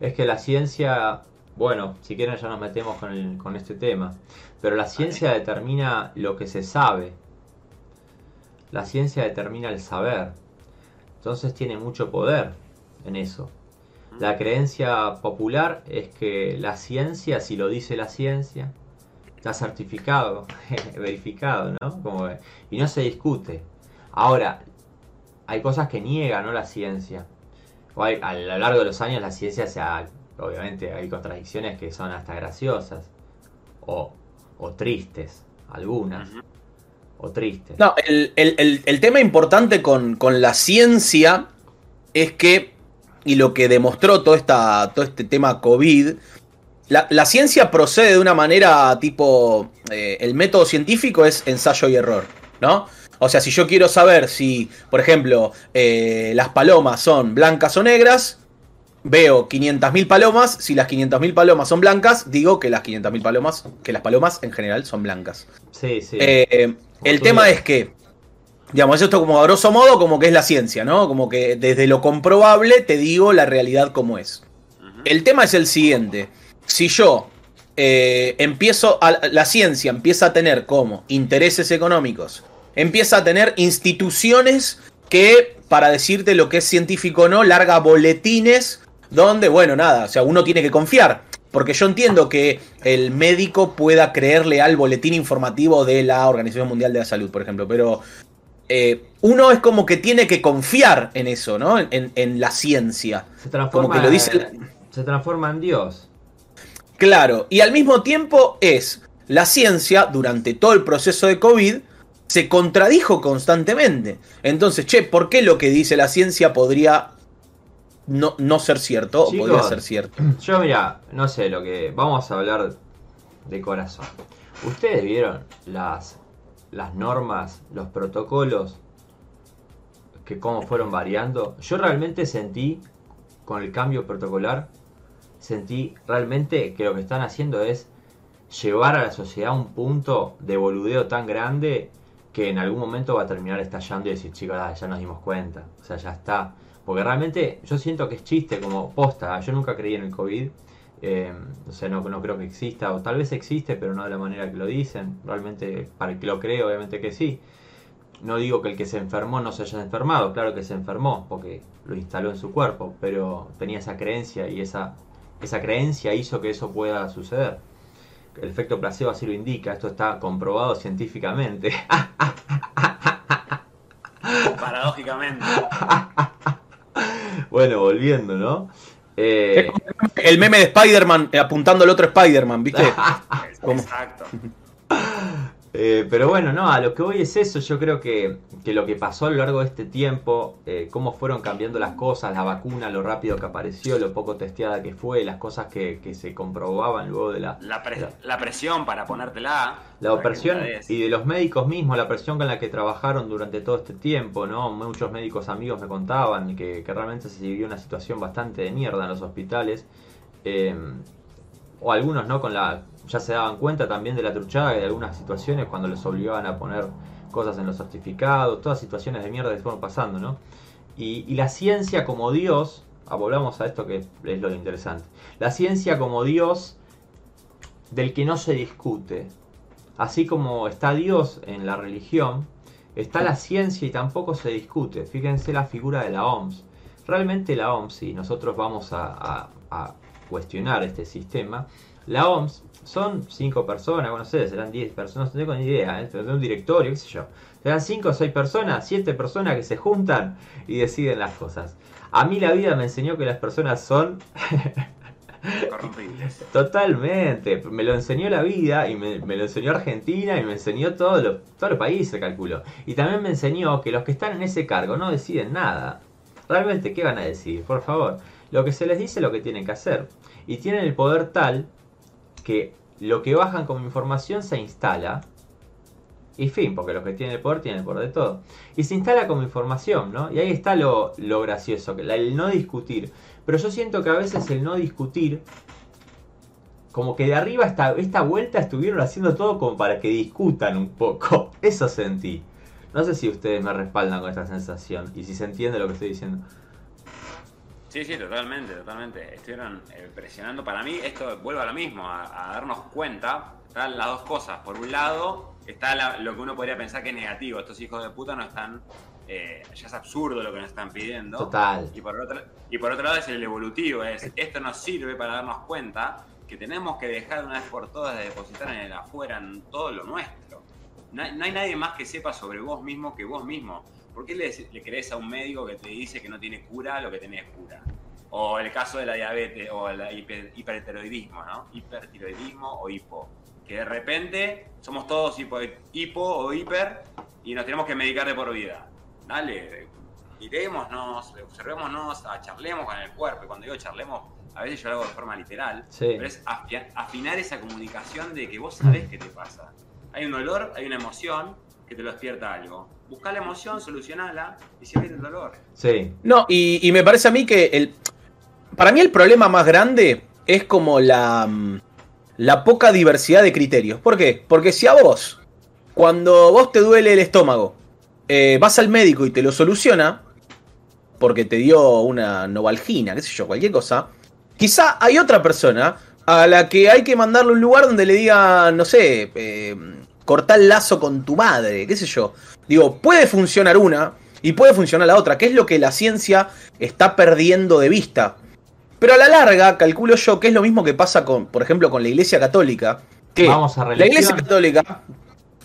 Es que la ciencia, bueno, si quieren ya nos metemos con, este tema, pero la ciencia determina lo que se sabe. La ciencia determina el saber. Entonces tiene mucho poder en eso. La creencia popular es que la ciencia, si lo dice la ciencia, está certificado, verificado, ¿no? y no se discute. Ahora, hay cosas que niegan, ¿no? La ciencia. a lo largo de los años la ciencia se ha, obviamente hay contradicciones que son hasta graciosas o, tristes, algunas. O tristes. No, el, tema importante con, con, la ciencia es que, y lo que demostró todo, esta, todo este tema COVID, la, ciencia procede de una manera tipo, eh, el método científico es ensayo y error, ¿no? O sea, si yo quiero saber si, por ejemplo, eh, las palomas son blancas o negras, veo 500.000 palomas, si las 500.000 palomas son blancas, digo que las 500.000 palomas, que las palomas en general son blancas. Sí, sí. Eh, el tema es que, digamos, esto como a grosso modo como que es la ciencia, ¿no? Como que desde lo comprobable te digo la realidad como es. El tema es el siguiente si yo eh, empiezo, a, la ciencia empieza a tener como intereses económicos, empieza a tener instituciones que, para decirte lo que es científico o no, larga boletines donde, bueno, nada, o sea, uno tiene que confiar. Porque yo entiendo que el médico pueda creerle al boletín informativo de la Organización Mundial de la Salud, por ejemplo, pero eh, uno es como que tiene que confiar en eso, ¿no? En, la ciencia. Se transforma, lo dice... se transforma en Dios. Claro, y al mismo tiempo es la ciencia durante todo el proceso de COVID se contradijo constantemente. Entonces, che, ¿por qué lo que dice la ciencia podría no, no ser cierto o podría ser cierto? Yo mira, no sé lo que vamos a hablar de corazón. ¿Ustedes vieron las las normas, los protocolos que cómo fueron variando? Yo realmente sentí con el cambio protocolar, sentí realmente que lo que están haciendo es llevar a la sociedad a un punto de boludeo tan grande que en algún momento va a terminar estallando y decir, chicos, ya nos dimos cuenta, o sea, ya está. Porque realmente yo siento que es chiste como posta, yo nunca creí en el COVID, eh, o sea, no, no creo que exista, o tal vez existe, pero no de la manera que lo dicen, realmente para el que lo cree, obviamente que sí. No digo que el que se enfermó no se haya enfermado, claro que se enfermó, porque lo instaló en su cuerpo, pero tenía esa creencia y esa, esa creencia hizo que eso pueda suceder el efecto placebo así lo indica, esto está comprobado científicamente. Paradójicamente. bueno, volviendo, ¿no? Eh... El meme de Spider-Man eh, apuntando al otro Spider-Man, ¿viste? Exacto. Eh, pero bueno, no, a lo que voy es eso. Yo creo que, lo que pasó a lo largo de este tiempo, eh, cómo fueron cambiando las cosas, la vacuna, lo rápido que apareció, lo poco testeada que fue, las cosas que, se comprobaban luego de la, la, presión para ponértela. La opresión y de los médicos mismos, la presión con la que trabajaron durante todo este tiempo, ¿no? Muchos médicos amigos me contaban que, que realmente se vivió una situación bastante de mierda en los hospitales. Eh, o algunos, ¿no? Con la ya se daban cuenta también de la truchada y de algunas situaciones cuando les obligaban a poner cosas en los certificados, todas situaciones de mierda que fueron pasando, ¿no? Y, la ciencia como Dios, ah, volvamos a esto que es lo interesante, la ciencia como Dios del que no se discute, así como está Dios en la religión, está la ciencia y tampoco se discute. Fíjense la figura de la OMS. Realmente la OMS, si nosotros vamos a, a cuestionar este sistema, la OMS son 5 personas, bueno, no sé, serán 10 personas, no tengo ni idea, ¿eh? de un directorio, qué sé yo. Serán 5 o 6 personas, 7 personas que se juntan y deciden las cosas. A mí la vida me enseñó que las personas son... Corrompibles. Totalmente. Me lo enseñó la vida y me, lo enseñó Argentina y me enseñó todos los todo países, calculo. Y también me enseñó que los que están en ese cargo no deciden nada. Realmente, ¿qué van a decir? Por favor. Lo que se les dice es lo que tienen que hacer. Y tienen el poder tal que lo que bajan como información se instala. Y fin, porque los que tienen el poder tienen el poder de todo. Y se instala como información, ¿no? Y ahí está lo, gracioso, el no discutir. Pero yo siento que a veces el no discutir, como que de arriba esta, esta vuelta estuvieron haciendo todo como para que discutan un poco. Eso sentí. No sé si ustedes me respaldan con esta sensación y si se entiende lo que estoy diciendo. Sí, sí, totalmente, totalmente. Estuvieron eh, presionando. Para mí, esto vuelve a lo mismo, a, darnos cuenta. Están las dos cosas. Por un lado, está lo que uno podría pensar que es negativo. Estos hijos de puta no están. Eh, ya es absurdo lo que nos están pidiendo. Total. Y por, otro, y por otro lado, es el evolutivo. Es esto nos sirve para darnos cuenta que tenemos que dejar de una vez por todas de depositar en el afuera, en todo lo nuestro. No, no hay nadie más que sepa sobre vos mismo que vos mismo. ¿Por qué le, le, crees a un médico que te dice que no tiene cura lo que tenés cura? O el caso de la diabetes o el hipertiroidismo, ¿no? Hipertiroidismo o hipo. Que de repente somos todos hipo, hipo o hiper y nos tenemos que medicar de por vida. Dale, mirémonos, observémonos, charlemos con el cuerpo. Y cuando digo charlemos, a veces yo lo hago de forma literal. Pero es afinar esa comunicación de que vos sabés qué te pasa. Hay un olor, hay una emoción que te lo despierta algo busca la emoción, solucionala y siempre el dolor. Sí. No, y, me parece a mí que el. Para mí el problema más grande es como la. Mm, la poca diversidad de criterios. ¿Por qué? Porque si a vos, cuando vos te duele el estómago, eh, vas al médico y te lo soluciona, porque te dio una novalgina, qué sé yo, cualquier cosa, quizá hay otra persona a la que hay que mandarle un lugar donde le diga, no sé, eh, cortar el lazo con tu madre, qué sé yo. Digo, puede funcionar una y puede funcionar la otra, que es lo que la ciencia está perdiendo de vista. Pero a la larga, calculo yo que es lo mismo que pasa con, por ejemplo, con la Iglesia Católica. Que Vamos a la Iglesia Católica,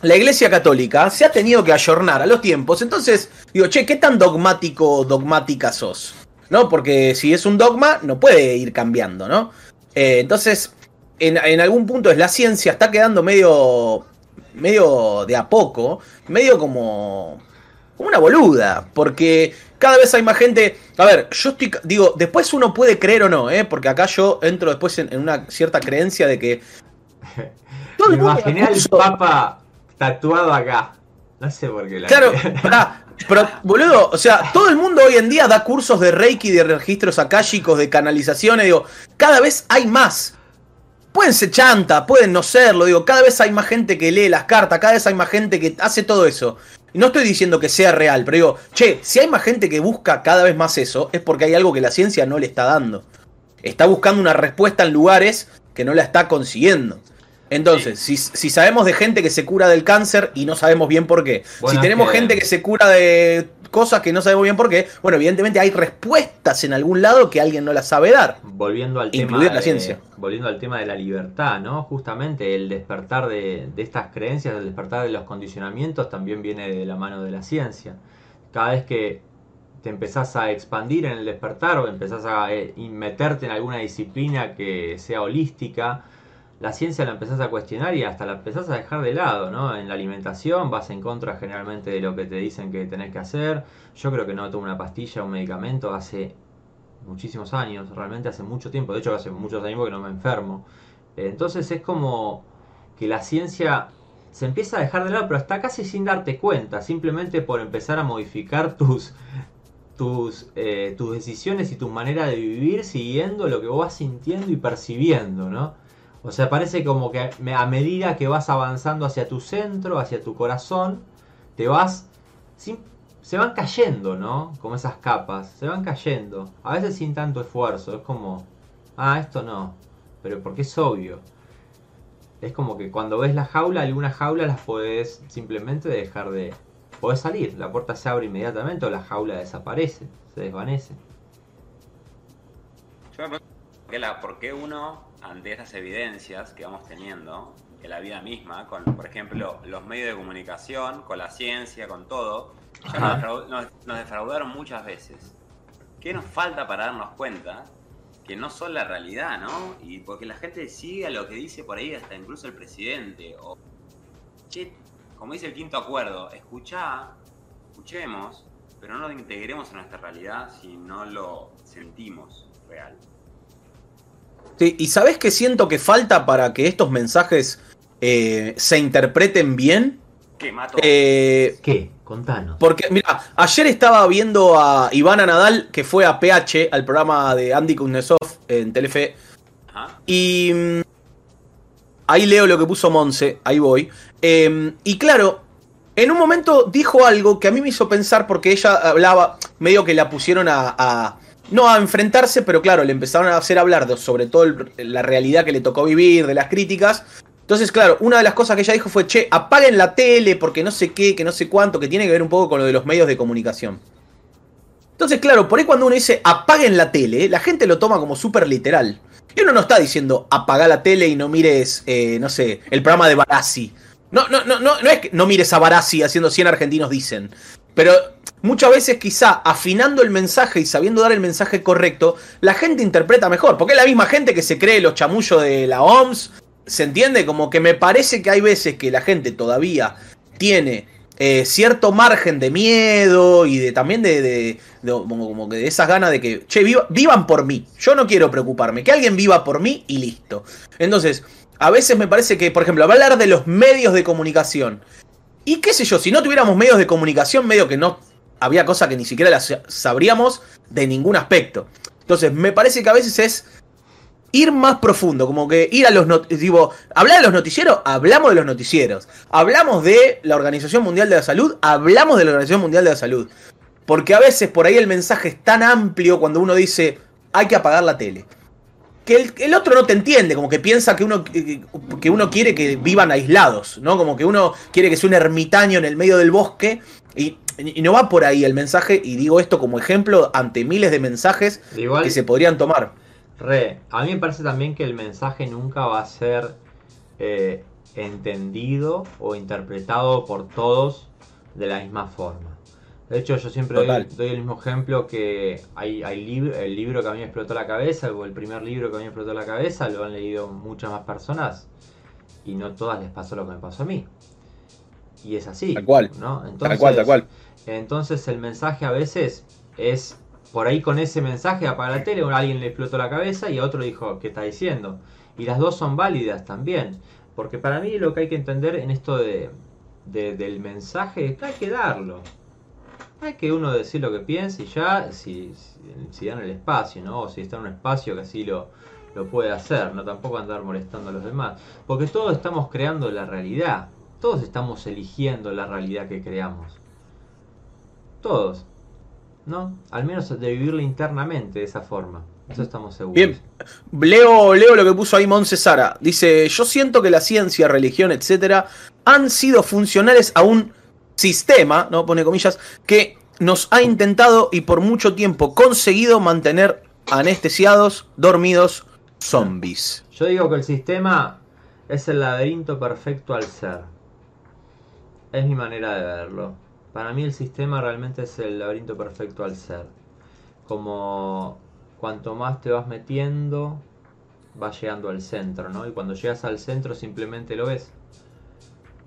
la Iglesia Católica se ha tenido que ayornar a los tiempos. Entonces, digo, che, ¿qué tan dogmático o dogmática sos? ¿No? Porque si es un dogma, no puede ir cambiando, ¿no? Eh, entonces, en, en, algún punto es la ciencia está quedando medio medio de a poco, medio como, como una boluda, porque cada vez hay más gente. A ver, yo estoy. Digo, después uno puede creer o no, ¿eh? Porque acá yo entro después en, una cierta creencia de que. Todo Imaginé al Papa tatuado acá. No sé por qué la Claro, Pero, boludo, o sea, todo el mundo hoy en día da cursos de Reiki, de registros akáshicos, de canalizaciones, digo, cada vez hay más. Pueden ser chanta, pueden no serlo, digo, cada vez hay más gente que lee las cartas, cada vez hay más gente que hace todo eso. No estoy diciendo que sea real, pero digo, che, si hay más gente que busca cada vez más eso, es porque hay algo que la ciencia no le está dando. Está buscando una respuesta en lugares que no la está consiguiendo. Entonces, si, si sabemos de gente que se cura del cáncer y no sabemos bien por qué, Bueno, si tenemos que- gente que se cura de cosas que no sabemos bien por qué, bueno, evidentemente hay respuestas en algún lado que alguien no las sabe dar. Volviendo al tema la de, ciencia. volviendo al tema de la libertad, ¿no? Justamente el despertar de, de estas creencias, el despertar de los condicionamientos también viene de la mano de la ciencia. Cada vez que te empezás a expandir en el despertar o empezás a eh, meterte en alguna disciplina que sea holística, la ciencia la empezás a cuestionar y hasta la empezás a dejar de lado, ¿no? En la alimentación vas en contra generalmente de lo que te dicen que tenés que hacer. Yo creo que no tomo una pastilla un medicamento hace muchísimos años, realmente hace mucho tiempo, de hecho hace muchos años que no me enfermo. Entonces es como que la ciencia se empieza a dejar de lado, pero está casi sin darte cuenta, simplemente por empezar a modificar tus, tus, eh, tus decisiones y tu manera de vivir siguiendo lo que vos vas sintiendo y percibiendo, ¿no? O sea, parece como que a medida que vas avanzando hacia tu centro, hacia tu corazón, te vas... se van cayendo, ¿no? Como esas capas, se van cayendo. A veces sin tanto esfuerzo, es como... Ah, esto no. Pero porque es obvio. Es como que cuando ves la jaula, algunas jaulas las podés simplemente dejar de... Podés salir, la puerta se abre inmediatamente o la jaula desaparece, se desvanece. Yo me pregunto ¿por qué, la- por qué uno, ante estas evidencias que vamos teniendo, en la vida misma, con, por ejemplo, los medios de comunicación, con la ciencia, con todo, ya nos, defrau- nos- nos defraudaron muchas veces. ¿Qué nos falta para darnos cuenta que no son la realidad, ¿no? Y porque la gente sigue a lo que dice por ahí hasta incluso el presidente. O, che, como dice el quinto acuerdo, escuchá, escuchemos, pero no lo integremos en nuestra realidad si no lo sentimos real. Sí, ¿Y sabés qué siento que falta para que estos mensajes eh, se interpreten bien? ¿Qué mato? Eh, ¿Qué? Contanos. Porque, mira, ayer estaba viendo a Ivana Nadal, que fue a PH, al programa de Andy Kuznetsov en Telefe, Ajá. y mm, ahí leo lo que puso Monse, ahí voy. Eh, y claro, en un momento dijo algo que a mí me hizo pensar porque ella hablaba, medio que la pusieron a... a- no a enfrentarse, pero claro, le empezaron a hacer hablar de- sobre todo la realidad que le tocó vivir, de las críticas. Entonces, claro, una de las cosas que ella dijo fue, che, apaguen la tele porque no sé qué, que no sé cuánto, que tiene que ver un poco con lo de los medios de comunicación. Entonces, claro, por ahí cuando uno dice apaguen la tele, la gente lo toma como súper literal. Y uno no está diciendo apaga la tele y no mires, eh, no sé, el programa de Barassi. No, no, no, no, no es que no mires a Barassi haciendo 100 argentinos dicen. Pero muchas veces quizá afinando el mensaje y sabiendo dar el mensaje correcto, la gente interpreta mejor. Porque es la misma gente que se cree los chamullos de la OMS. ¿Se entiende? Como que me parece que hay veces que la gente todavía tiene eh, cierto margen de miedo y de también de, de- como, como que de esas ganas de que, che, viva- vivan por mí. Yo no quiero preocuparme, que alguien viva por mí y listo. Entonces, a veces me parece que, por ejemplo, hablar de los medios de comunicación. Y qué sé yo, si no tuviéramos medios de comunicación, medio que no había cosa que ni siquiera las sabríamos de ningún aspecto. Entonces, me parece que a veces es ir más profundo, como que ir a los noticieros, hablar de los noticieros, hablamos de los noticieros, hablamos de la Organización Mundial de la Salud, hablamos de la Organización Mundial de la Salud. Porque a veces por ahí el mensaje es tan amplio cuando uno dice hay que apagar la tele. Que el, el otro no te entiende, como que piensa que uno, que, uno quiere que vivan aislados, ¿no? Como que uno quiere que sea un ermitaño en el medio del bosque. Y, y no va por ahí el mensaje, y digo esto como ejemplo ante miles de mensajes Igual, que se podrían tomar. Re, a mí me parece también que el mensaje nunca va a ser eh, entendido o interpretado por todos de la misma forma. De hecho, yo siempre doy, el mismo ejemplo que hay, hay lib- el libro que a mí me explotó la cabeza, o el primer libro que a mí me explotó la cabeza, lo han leído muchas más personas y no todas les pasó lo que me pasó a mí. Y es así. Tal cual. ¿no? Tal Entonces, cual, tal cual. entonces el mensaje a veces es por ahí con ese mensaje apaga la tele, a alguien le explotó la cabeza y a otro dijo, ¿qué está diciendo? Y las dos son válidas también. Porque para mí lo que hay que entender en esto de, de- del mensaje es que hay que darlo. Hay que uno decir lo que piensa y ya, si, si, si dan el espacio, ¿no? O si está en un espacio que así lo, lo puede hacer, no tampoco andar molestando a los demás. Porque todos estamos creando la realidad. Todos estamos eligiendo la realidad que creamos. Todos. ¿No? Al menos de vivirla internamente de esa forma. Eso estamos seguros. Bien, leo, leo lo que puso ahí Monse Sara. Dice, yo siento que la ciencia, religión, etcétera, han sido funcionales a un sistema, ¿no? Pone comillas, que nos ha intentado y por mucho tiempo conseguido mantener anestesiados, dormidos, zombies. Yo digo que el sistema es el laberinto perfecto al ser. Es mi manera de verlo. Para mí el sistema realmente es el laberinto perfecto al ser. Como cuanto más te vas metiendo, vas llegando al centro, ¿no? Y cuando llegas al centro simplemente lo ves.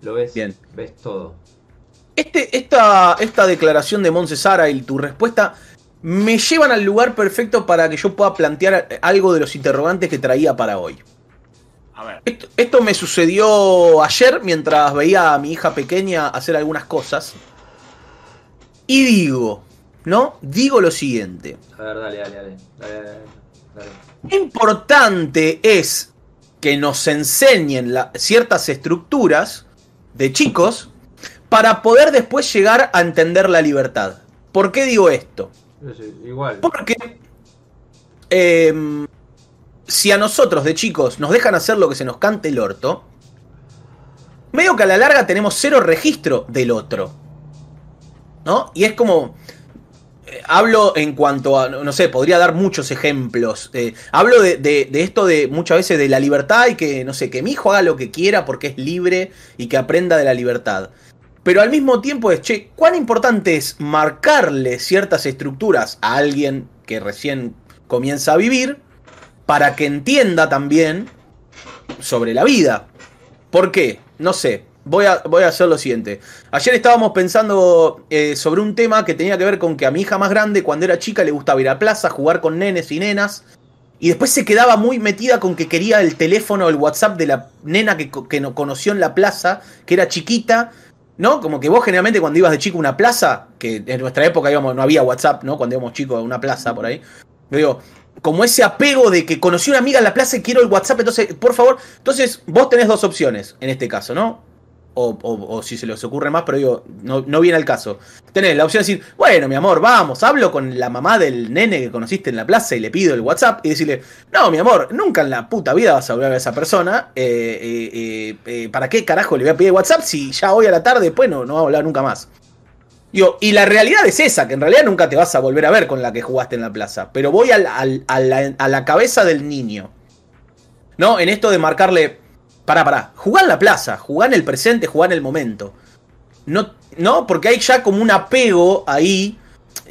Lo ves, Bien. ves todo. Este, esta, esta declaración de Monse Sara y tu respuesta me llevan al lugar perfecto para que yo pueda plantear algo de los interrogantes que traía para hoy. A ver, Esto, esto me sucedió ayer mientras veía a mi hija pequeña hacer algunas cosas. Y digo, ¿no? Digo lo siguiente. A ver, dale, dale, dale. dale, dale, importante es que nos enseñen la- ciertas estructuras de chicos para poder después llegar a entender la libertad. ¿Por qué digo esto? Igual. Porque em, si a nosotros de chicos nos dejan hacer lo que se nos cante el orto, medio que a la larga tenemos cero registro del otro. ¿No? Y es como... eh, Hablo en cuanto a, no sé, podría dar muchos ejemplos. eh, hablo de, de- de esto de muchas veces de la libertad y que, no sé, que mi hijo haga lo que quiera porque es libre y que aprenda de la libertad. Pero al mismo tiempo es, che, ¿cuán importante es marcarle ciertas estructuras a alguien que recién comienza a vivir para que entienda también sobre la vida? ¿Por qué? No sé. Voy a, voy a hacer lo siguiente. Ayer estábamos pensando eh, sobre un tema que tenía que ver con que a mi hija más grande, cuando era chica, le gustaba ir a plaza, jugar con nenes y nenas. Y después se quedaba muy metida con que quería el teléfono o el WhatsApp de la nena que, que no conoció en la plaza, que era chiquita. ¿No? Como que vos generalmente cuando ibas de chico a una plaza, que en nuestra época íbamos, no había WhatsApp, ¿no? Cuando íbamos chicos a una plaza por ahí. Yo digo, como ese apego de que conocí a una amiga en la plaza y quiero el WhatsApp, entonces, por favor, entonces vos tenés dos opciones en este caso, ¿no? O, si se les ocurre más, pero digo, no, no viene al caso. Tenés la opción de decir, bueno, mi amor, vamos, hablo con la mamá del nene que conociste en la plaza y le pido el WhatsApp y decirle, no, mi amor, nunca en la puta vida vas a volver a esa persona. eh, eh, eh, ¿Para qué carajo le voy a pedir WhatsApp si ya hoy a la tarde después no, no va a hablar nunca más? Digo, y la realidad es esa, que en realidad nunca te vas a volver a ver con la que jugaste en la plaza. Pero voy al- a, la, a la cabeza del niño. ¿No? En esto de marcarle. Pará, pará. Jugá en la plaza, jugá en el presente, jugá en el momento. No, no, porque hay ya como un apego ahí.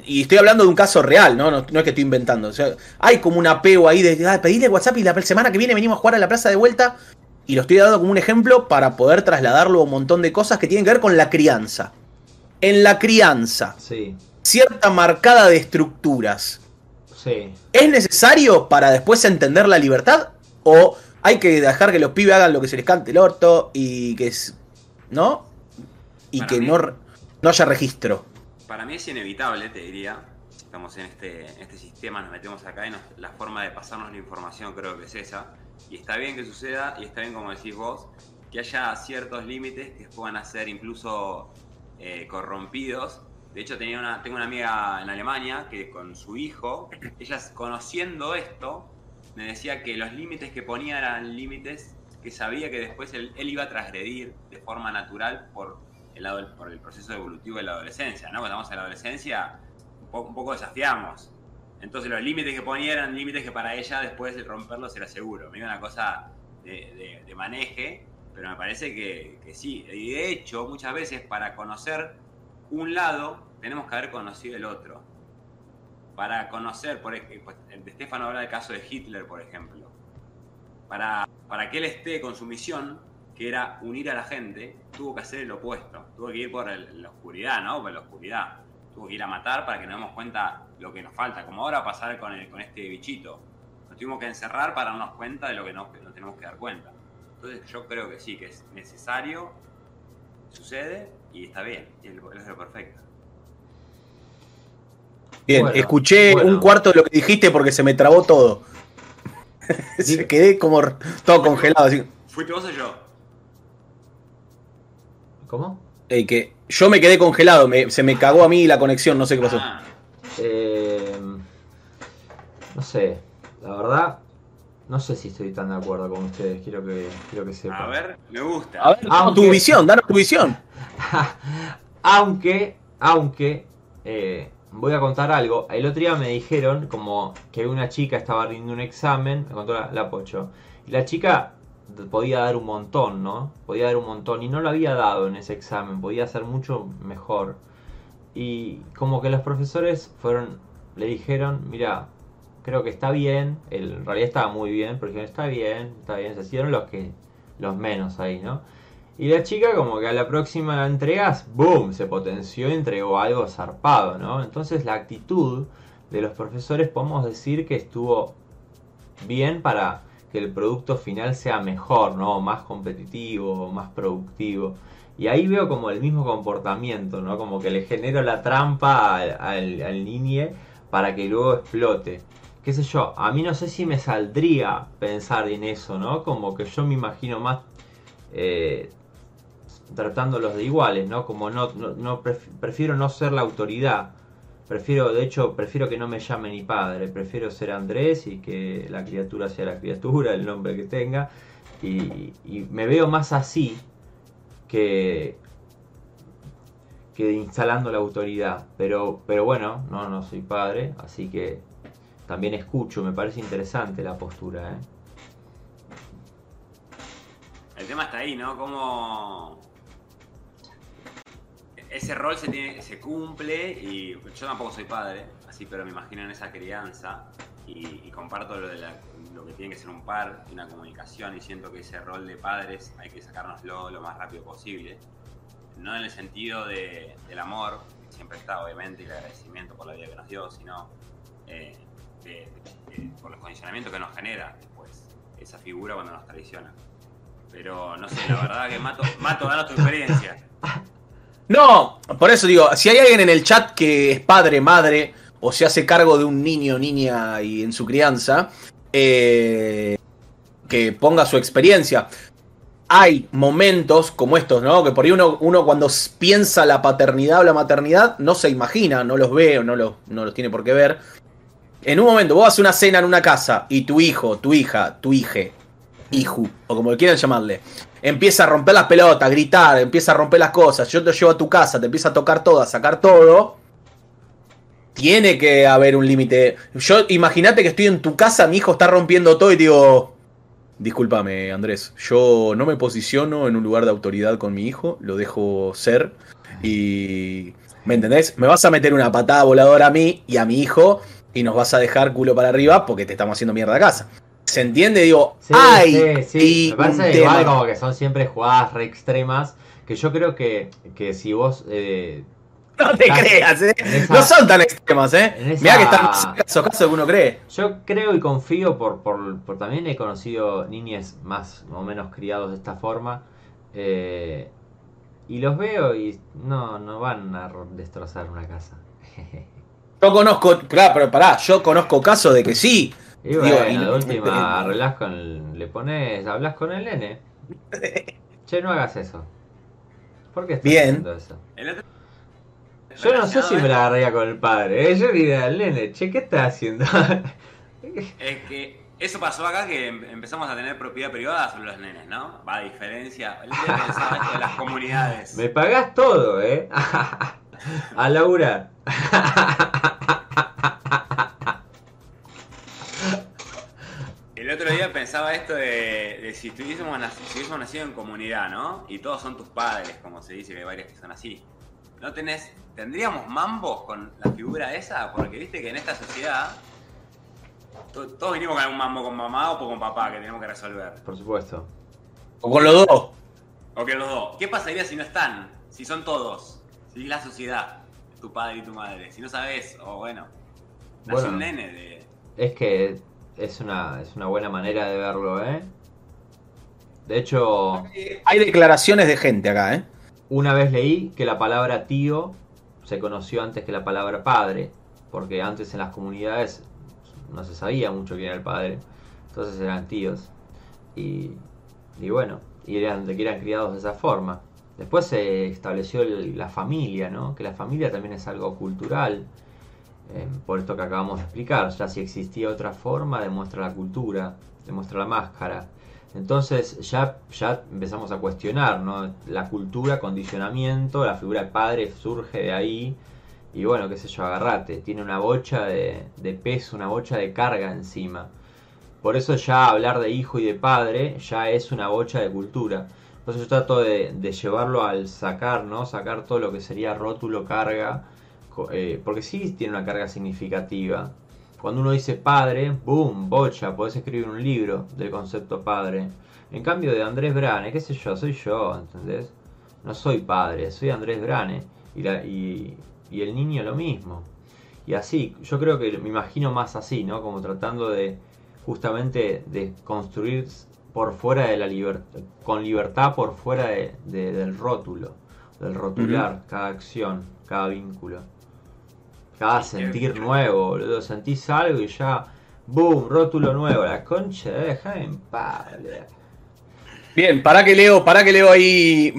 Y estoy hablando de un caso real, ¿no? No, no es que estoy inventando. O sea, hay como un apego ahí de ah, pedirle WhatsApp y la semana que viene venimos a jugar a la plaza de vuelta. Y lo estoy dando como un ejemplo para poder trasladarlo a un montón de cosas que tienen que ver con la crianza. En la crianza, Sí, cierta marcada de estructuras. sí. ¿Es necesario para después entender la libertad? ¿O hay que dejar que los pibes hagan lo que se les cante el orto y que es. ¿No? Y Para que mí- no, no haya registro. para mí es inevitable, te diría. Estamos en este, en este sistema, nos metemos acá y nos- la forma de pasarnos la información creo que es esa. Y está bien que suceda, y está bien, como decís vos, que haya ciertos límites que puedan ser incluso eh, corrompidos. De hecho, tenía una, tengo una amiga en Alemania que con su hijo, ella conociendo esto, me decía que los límites que ponía eran límites que sabía que después él, él iba a transgredir de forma natural por el, por el proceso evolutivo de la adolescencia. ¿no? Cuando estamos en la adolescencia, un poco, un poco desafiamos. Entonces los límites que ponía eran límites que para ella después de romperlos era seguro. Me iba una cosa de, de- de maneje, pero me parece que, que sí. Y de hecho, muchas veces para conocer un lado, tenemos que haber conocido el otro. Para conocer, por ejemplo, de Stefano habla del caso de Hitler, por ejemplo. Para, para que él esté con su misión, que era unir a la gente, tuvo que hacer el opuesto. Tuvo que ir por el- la oscuridad, ¿no? Por la oscuridad. Tuvo que ir a matar para que nos demos cuenta lo que nos falta. Como ahora pasar con, el- con este bichito. Nos tuvimos que encerrar para darnos cuenta de lo que nos, nos tenemos que dar cuenta. Entonces yo creo que sí, que es necesario, sucede y está bien. Y es lo perfecto. Bien, Bueno, escuché bueno. un cuarto de lo que dijiste porque se me trabó todo. se quedé como todo congelado. Así. ¿Fuiste vos o yo? ¿Cómo? Eh, que yo me quedé congelado, me- se me cagó a mí la conexión, no sé qué pasó. Ah, Eh, no sé, la verdad, no sé si estoy tan de acuerdo con ustedes, quiero que, quiero que sepan. a ver, me gusta. A ver, Aunque- tu visión, danos tu visión. aunque, aunque, eh, voy a contar algo. El otro día me dijeron como que una chica estaba rindiendo un examen, me contó la, Pocho, y la chica podía dar un montón, ¿no? Podía dar un montón y no lo había dado en ese examen, podía hacer mucho mejor. Y como que los profesores fueron, le dijeron, mira, creo que está bien, el- en realidad estaba muy bien, pero dijeron, está bien, está bien, se hicieron los que, los menos ahí, ¿no? Y la chica como que a la próxima entrega, ¡boom!, se potenció y entregó algo zarpado, ¿no? Entonces la actitud de los profesores podemos decir que estuvo bien para que el producto final sea mejor, ¿no? Más competitivo, más productivo. Y ahí veo como el mismo comportamiento, ¿no? Como que le genero la trampa al, al, al niñe para que luego explote. Qué sé yo, a mí no sé si me saldría pensar en eso, ¿no? Como que yo me imagino más eh, tratándolos de iguales, ¿no? Como no, no, no pref- prefiero no ser la autoridad. Prefiero, de hecho, prefiero que no me llame ni padre. Prefiero ser Andrés y que la criatura sea la criatura, el nombre que tenga. Y, y me veo más así que, que instalando la autoridad. Pero, pero bueno, no, no soy padre, así que también escucho. Me parece interesante la postura, ¿eh? El tema está ahí, ¿no? Como ese rol se tiene, se cumple y yo tampoco soy padre, así pero me imagino en esa crianza y, y comparto lo de la- lo que tiene que ser un par, una comunicación y siento que ese rol de padres hay que sacárnoslo lo más rápido posible. No en el sentido de- del amor, que siempre está obviamente, y el agradecimiento por la vida que nos dio, sino eh, de- de- de- por los condicionamientos que nos genera después esa figura cuando nos traiciona. Pero no sé, la verdad que Mato, Mato, danos tu experiencia. No, por eso digo, si hay alguien en el chat que es padre, madre, o se hace cargo de un niño, niña y en su crianza, eh, que ponga su experiencia. Hay momentos como estos, ¿no? Que por ahí uno, uno cuando piensa la paternidad o la maternidad, no se imagina, no los ve o no los, no los tiene por qué ver. En un momento, vos haces una cena en una casa y tu hijo, tu hija, tu hije, hijo, o como quieran llamarle, empieza a romper las pelotas, a gritar, empieza a romper las cosas, yo te llevo a tu casa, te empieza a tocar todo, a sacar todo, tiene que haber un límite. Yo imagínate que estoy en tu casa, mi hijo está rompiendo todo y digo, discúlpame Andrés, yo no me posiciono en un lugar de autoridad con mi hijo, lo dejo ser y... ¿Me entendés? Me vas a meter una patada voladora a mí y a mi hijo y nos vas a dejar culo para arriba porque te estamos haciendo mierda a casa. ¿Se entiende? Digo, Sí, ¡ay! sí, sí. y Me parece un igual como que son siempre jugadas re extremas. Que yo creo que, que si vos. eh, No te estás creas, ¿eh? esa- No son tan extremas, ¿eh? esa- Mirá que están más caso caso que uno cree. Yo creo y confío por, por, por también he conocido niñes más o menos criados de esta forma. eh, y los veo y no, no van a ro- destrozar una casa. Yo conozco, claro, pero pará, yo conozco casos de que sí. Y Digo, bueno, y- de última arreglás con. Le pones. hablas con el nene. Che, no hagas eso. ¿Por qué estás Bien. haciendo eso? El otro- Yo no sé si me la agarraría con el padre. ¿eh? Yo diría al nene, che, ¿qué estás haciendo? Es que eso pasó acá que em- empezamos a tener propiedad privada sobre los nenes, ¿no? Va a diferencia. El pensaba esto de las comunidades. Me pagás todo, ¿eh? A Laura. El esto de, de si, estuviésemos nac- si hubiésemos nacido en comunidad, ¿no? Y todos son tus padres, como se dice que hay varias que son así. ¿No tenés, tendríamos mambos con la figura esa? Porque viste que en esta sociedad to- todos vinimos con algún mambo con mamá o con papá que tenemos que resolver. Por supuesto. O con los dos. O que los dos. ¿Qué pasaría si no están? Si son todos. Si es la sociedad. Tu padre y tu madre. Si no sabes, o bueno. Nace Bueno. un nene de. Es que es una, es una buena manera de verlo, ¿eh? De hecho, Hay declaraciones de gente acá, ¿eh? una vez leí que la palabra tío se conoció antes que la palabra padre. porque antes en las comunidades no se sabía mucho quién era el padre, entonces eran tíos. Y, y bueno, y eran, que eran criados de esa forma. Después se estableció la familia, ¿no? que la familia también es algo cultural, eh, por esto que acabamos de explicar. Ya si existía otra forma, demuestra la cultura, demuestra la máscara. Entonces ya, ya empezamos a cuestionar ¿no? la cultura, condicionamiento, la figura de padre surge de ahí. Y bueno, qué sé yo, agarrate, tiene una bocha de, de peso, una bocha de carga encima. Por eso ya hablar de hijo y de padre ya es una bocha de cultura. Entonces yo trato de, llevarlo al sacar, ¿no? Sacar todo lo que sería rótulo, carga, eh, porque sí tiene una carga significativa. Cuando uno dice padre, boom, bocha, podés escribir un libro del concepto padre. En cambio de Andrés Brane, qué sé yo, soy yo, ¿entendés? No soy padre, soy Andrés Brane. Y, y, y el niño lo mismo. Y así, yo creo que me imagino más así, ¿no? Como tratando de justamente de construir por fuera de la libertad, con libertad por fuera de, del rótulo, del rotular, cada acción, cada vínculo, cada sentir nuevo, boludo, sentís algo y ya, boom, rótulo nuevo, la concha, deja en paz. Bien, para que leo, para que leo ahí,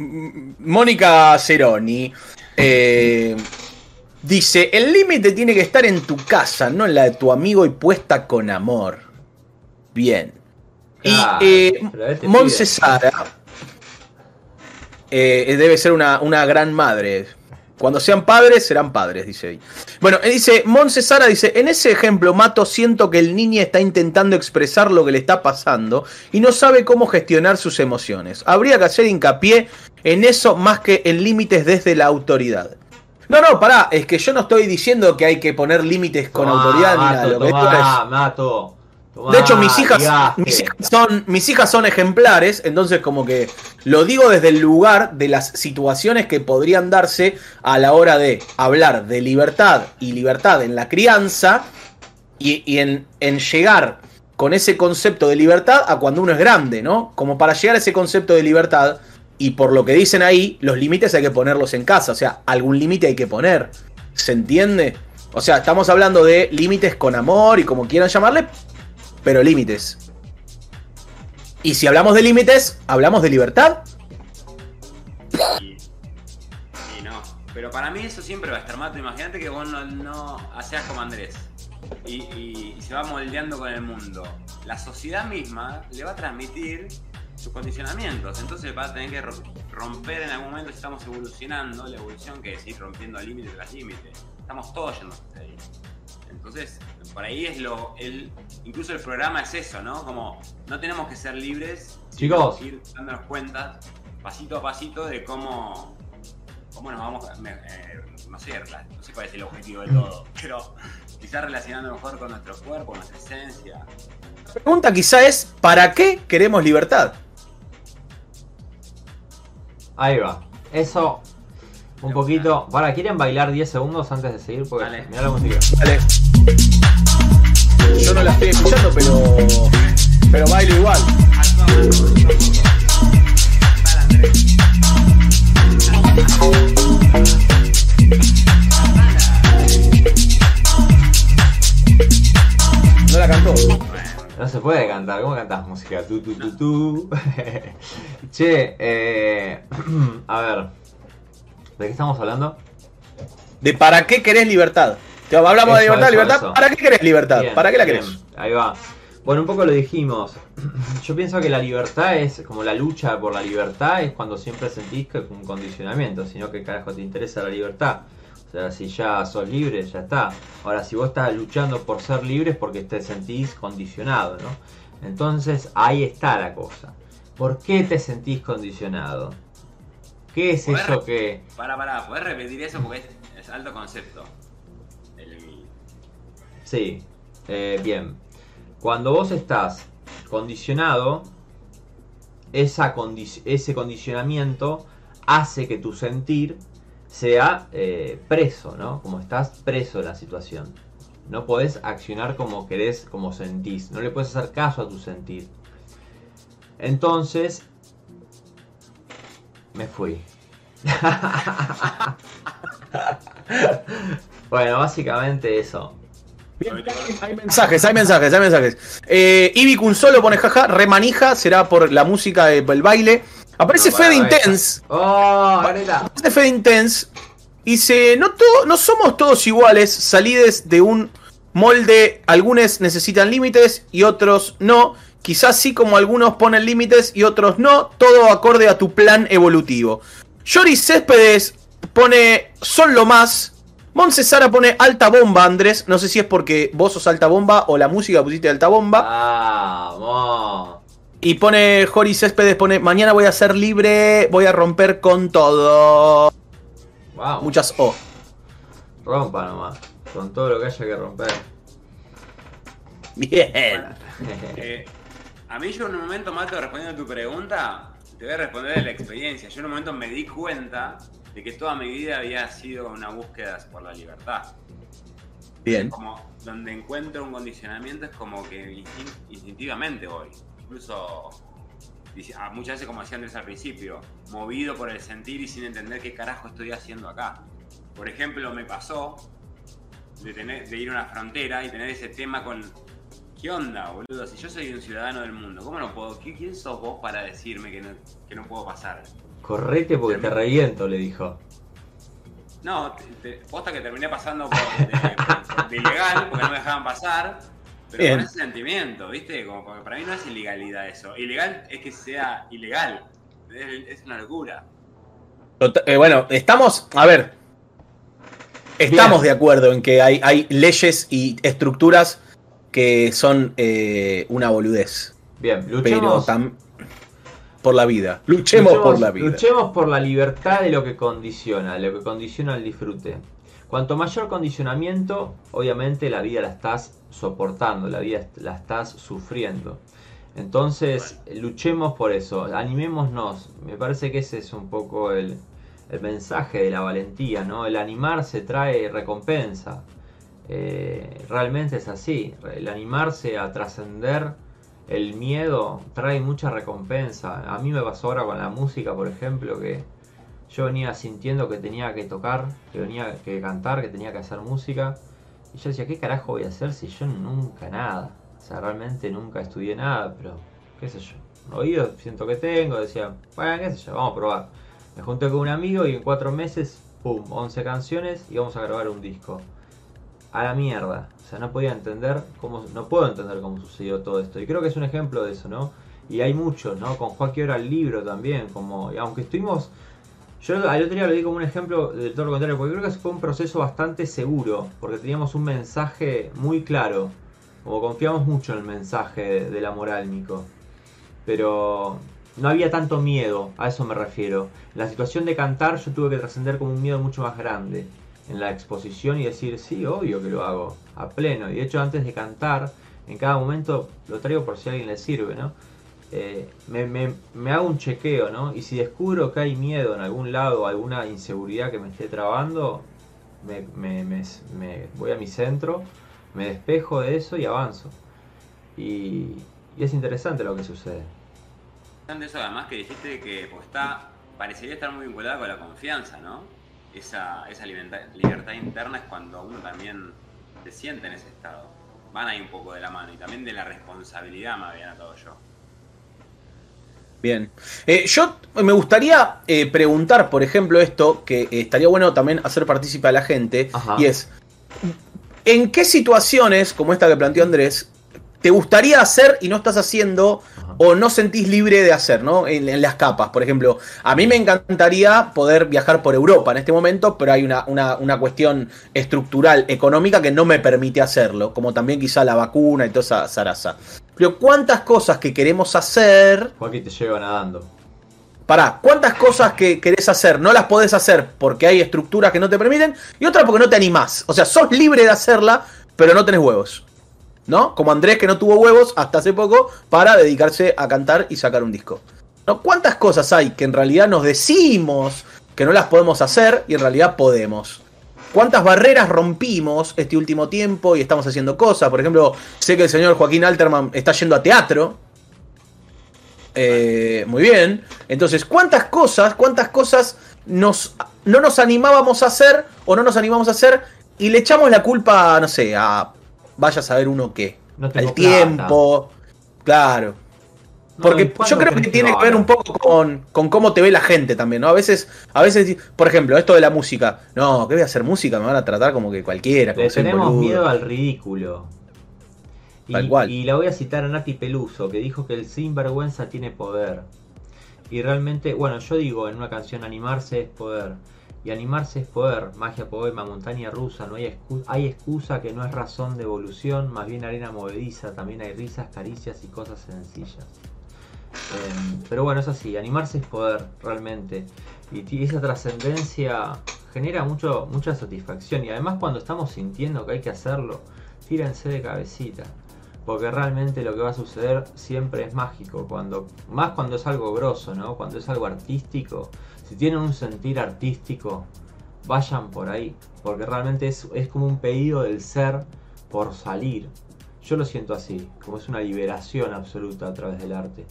Mónica Ceroni. Eh, dice, el límite tiene que estar en tu casa, no en la de tu amigo y puesta con amor. Bien. y eh, Moncesara eh, debe ser una, gran madre. Cuando sean padres, serán padres, dice ahí. Bueno, eh, dice, Moncesara dice, en ese ejemplo, Mato, siento que el niño está intentando expresar lo que le está pasando y no sabe cómo gestionar sus emociones. Habría que hacer hincapié en eso más que en límites desde la autoridad. No, no, pará, es que yo no estoy diciendo que hay que poner límites con autoridad ni nada. Lo que Mato de hecho, mis hijas, mis hijas, son, mis hijas son ejemplares, entonces como que lo digo desde el lugar de las situaciones que podrían darse a la hora de hablar de libertad y libertad en la crianza y, en, en, llegar con ese concepto de libertad a cuando uno es grande, ¿no? Como para llegar a ese concepto de libertad y por lo que dicen ahí, los límites hay que ponerlos en casa, o sea, algún límite hay que poner, ¿se entiende? O sea, estamos hablando de límites con amor y como quieran llamarle, pero límites. Y si hablamos de límites, ¿hablamos de libertad? Y, no. Pero para mí eso siempre va a estar mato. Imagínate que vos no, no seas como Andrés. Y, se va moldeando con el mundo. La sociedad misma le va a transmitir sus condicionamientos. Entonces va a tener que romper en algún momento si estamos evolucionando. La evolución que es ir rompiendo límites tras límites. Estamos todos yendo hacia ahí. Entonces, por ahí es lo. El, incluso el programa es eso, ¿no? Como no tenemos que ser libres, chicos, ir dándonos cuenta pasito a pasito de cómo, cómo nos vamos. Eh, no sé, no sé cuál es el objetivo de todo, pero quizás relacionando mejor con nuestro cuerpo, nuestra esencia. La pregunta quizá es: ¿para qué queremos libertad? Ahí va. Eso un poquito. Para, ¿quieren bailar 10 segundos antes de seguir? Porque Dale. mirá la música. Dale. Yo no la estoy escuchando, pero. Pero bailo igual. No la cantó. No se puede cantar, ¿cómo cantas música? Tu, tu, tu, tu. che, eh, a ver. ¿De qué estamos hablando? De para qué querés libertad. Hablamos de libertad, libertad. ¿Para qué querés libertad? ¿Para qué la querés? ahí va. Bueno, un poco lo dijimos. Yo pienso que la libertad es como la lucha por la libertad, es cuando siempre sentís que un condicionamiento, sino que carajo te interesa la libertad. O sea, si ya sos libre, ya está. Ahora, si vos estás luchando por ser libre es porque te sentís condicionado, ¿no? Entonces, ahí está la cosa. ¿Por qué te sentís condicionado? ¿Qué es eso que.? Para, para, ¿podés repetir eso? Porque es, alto concepto. Sí, eh, bien. Cuando vos estás condicionado, esa ese condicionamiento hace que tu sentir sea eh, preso, ¿no? Como estás preso de la situación. No podés accionar como querés, como sentís. No le puedes hacer caso a tu sentir. Entonces, me fui. Bueno, básicamente eso. hay mensajes, hay mensajes, hay mensajes. Eh, Ibi solo pone jaja, remanija, será por la música, el baile. Aparece Fede Intense. Oh, Aparece Fede Intense. Y dice, no, no somos todos iguales, salides de un molde, algunos necesitan límites y otros no. Quizás sí como algunos ponen límites y otros no, todo acorde a tu plan evolutivo. Joris Céspedes pone son lo más. Moncesara pone alta bomba, Andrés. No sé si es porque vos sos alta bomba o la música pusiste alta bomba. Vamos. Y pone Joris Céspedes, pone mañana voy a ser libre, voy a romper con todo. Muchas O. Rompa nomás. Con todo lo que haya que romper. Bien. A mí yo en un momento, Mato, respondiendo a tu pregunta, te voy a responder de la experiencia. Yo en un momento me di cuenta de que toda mi vida había sido una búsqueda por la libertad. Bien. Como donde encuentro un condicionamiento es como que instintivamente voy. Incluso ah, muchas veces como decía Andrés al principio, movido por el sentir y sin entender qué carajo estoy haciendo acá. Por ejemplo, me pasó de, tener, de ir a una frontera y tener ese tema con ¿Qué onda, boludo? Si yo soy un ciudadano del mundo, ¿cómo no puedo? ¿Quién sos vos para decirme que no, que no puedo pasar? Correte porque te reviento, le dijo. No, te, posta que terminé pasando por, de, ilegal, porque no me dejaban pasar. Pero con ese sentimiento, ¿viste? Como porque para mí no es ilegalidad eso. Ilegal es que sea ilegal. Es, una locura. Eh, bueno, estamos. A ver. Estamos de acuerdo en que hay, hay leyes y estructuras que son eh, una boludez. Bien, luchemos. por la vida. Luchemos, por la vida. Luchemos por la libertad de lo que condiciona, de lo que condiciona el disfrute. Cuanto mayor condicionamiento, obviamente la vida la estás soportando, la vida la estás sufriendo. Entonces, luchemos por eso, animémonos. Me parece que ese es un poco el, el mensaje de la valentía, ¿no? El animarse trae recompensa. Eh, realmente es así. El animarse a trascender el miedo trae mucha recompensa. A mí me pasó ahora con la música, por ejemplo, que yo venía sintiendo que tenía que tocar, que tenía que cantar, que tenía que hacer música. Y yo decía, ¿qué carajo voy a hacer si yo nunca nada? O sea, realmente nunca estudié nada, pero qué sé yo. Oído siento que tengo, decía, bueno, qué sé yo, vamos a probar. Me junté con un amigo y en cuatro meses, pum, 11 canciones y vamos a grabar un disco a la mierda. O sea, no podía entender cómo, no puedo entender cómo sucedió todo esto. Y creo que es un ejemplo de eso, ¿no? Y hay muchos, ¿no? Con Joaquín era el libro también, como, aunque estuvimos, yo al otro día lo di como un ejemplo de todo lo contrario, porque creo que fue un proceso bastante seguro, porque teníamos un mensaje muy claro, como confiamos mucho en el mensaje de, la moral. Pero no había tanto miedo, a eso me refiero. La situación de cantar yo tuve que trascender como un miedo mucho más grande en la exposición y decir, sí, obvio que lo hago, a pleno. Y de hecho, antes de cantar, en cada momento lo traigo por si a alguien le sirve, ¿no? Eh, me, hago un chequeo, ¿no? Y si descubro que hay miedo en algún lado, alguna inseguridad que me esté trabando, me, voy a mi centro, me despejo de eso y avanzo. Y, es interesante lo que sucede. Eso además que dijiste que pues, está, parecería estar muy vinculada con la confianza, ¿no? Esa, esa libertad, interna es cuando uno también se siente en ese estado. Van ahí un poco de la mano y también de la responsabilidad, más bien a todo yo. Bien. Eh, yo me gustaría eh, preguntar, por ejemplo, esto, que estaría bueno también hacer partícipe a la gente, y es, ¿en qué situaciones, como esta que planteó Andrés, te gustaría hacer y no estás haciendo o no sentís libre de hacer, ¿no? En, las capas, por ejemplo. A mí me encantaría poder viajar por Europa en este momento, pero hay una, una, cuestión estructural, económica, que no me permite hacerlo, como también quizá la vacuna y toda esa zaraza. Pero ¿cuántas cosas que queremos hacer... Joaquín te lleva nadando. Pará, ¿cuántas cosas que querés hacer no las podés hacer porque hay estructuras que no te permiten? Y otras porque no te animás. O sea, sos libre de hacerla, pero no tenés huevos. ¿No? Como Andrés que no tuvo huevos hasta hace poco para dedicarse a cantar y sacar un disco. ¿No? ¿Cuántas cosas hay que en realidad nos decimos que no las podemos hacer y en realidad podemos? ¿Cuántas barreras rompimos este último tiempo y estamos haciendo cosas? Por ejemplo, sé que el señor Joaquín Alterman está yendo a teatro. Eh, muy bien. Entonces, ¿cuántas cosas, cuántas cosas nos, no nos animábamos a hacer o no nos animamos a hacer y le echamos la culpa, no sé, a vaya a saber uno qué. No tengo al tiempo, claro. No, ¿y Porque yo creo que tiene que ver un poco con, con cómo te ve la gente también, ¿no? A veces, a veces, por ejemplo, esto de la música. No, ¿qué voy a hacer música? Me van a tratar como que cualquiera. Como Le tenemos miedo al ridículo. Y, Tal cual. y la voy a citar a Nati Peluso, que dijo que el sinvergüenza tiene poder. Y realmente, bueno, yo digo en una canción, animarse es poder. Y animarse es poder, magia, poema, montaña rusa, no hay, excu- hay excusa que no es razón de evolución, más bien arena movediza, también hay risas, caricias y cosas sencillas. Em, pero bueno, es así, animarse es poder, realmente. Y esa trascendencia genera mucho, mucha satisfacción. Y además cuando estamos sintiendo que hay que hacerlo, tírense de cabecita. Porque realmente lo que va a suceder siempre es mágico. Cuando, más cuando es algo grosso, ¿no? Cuando es algo artístico. Si tienen un sentir artístico, vayan por ahí. Porque realmente es, es como un pedido del ser por salir. Yo lo siento así, como es una liberación absoluta a través del arte.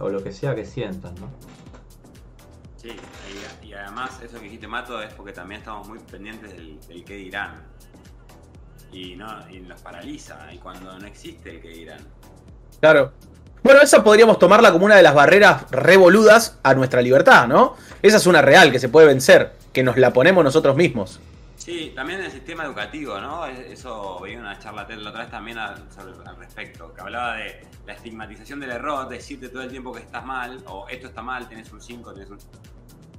O lo que sea que sientan, ¿no? Sí, y, y además eso que dijiste Mato es porque también estamos muy pendientes del, del qué dirán. Y, no, y nos paraliza, y cuando no existe el qué dirán. Claro. Bueno, esa podríamos tomarla como una de las barreras revoludas a nuestra libertad, ¿no? Esa es una real que se puede vencer, que nos la ponemos nosotros mismos. Sí, también el sistema educativo, ¿no? Es- Eso veía una charla la otra vez también al, sobre- al respecto, que hablaba de la estigmatización del error, decirte todo el tiempo que estás mal, o esto está mal, tenés un 5, tenés un...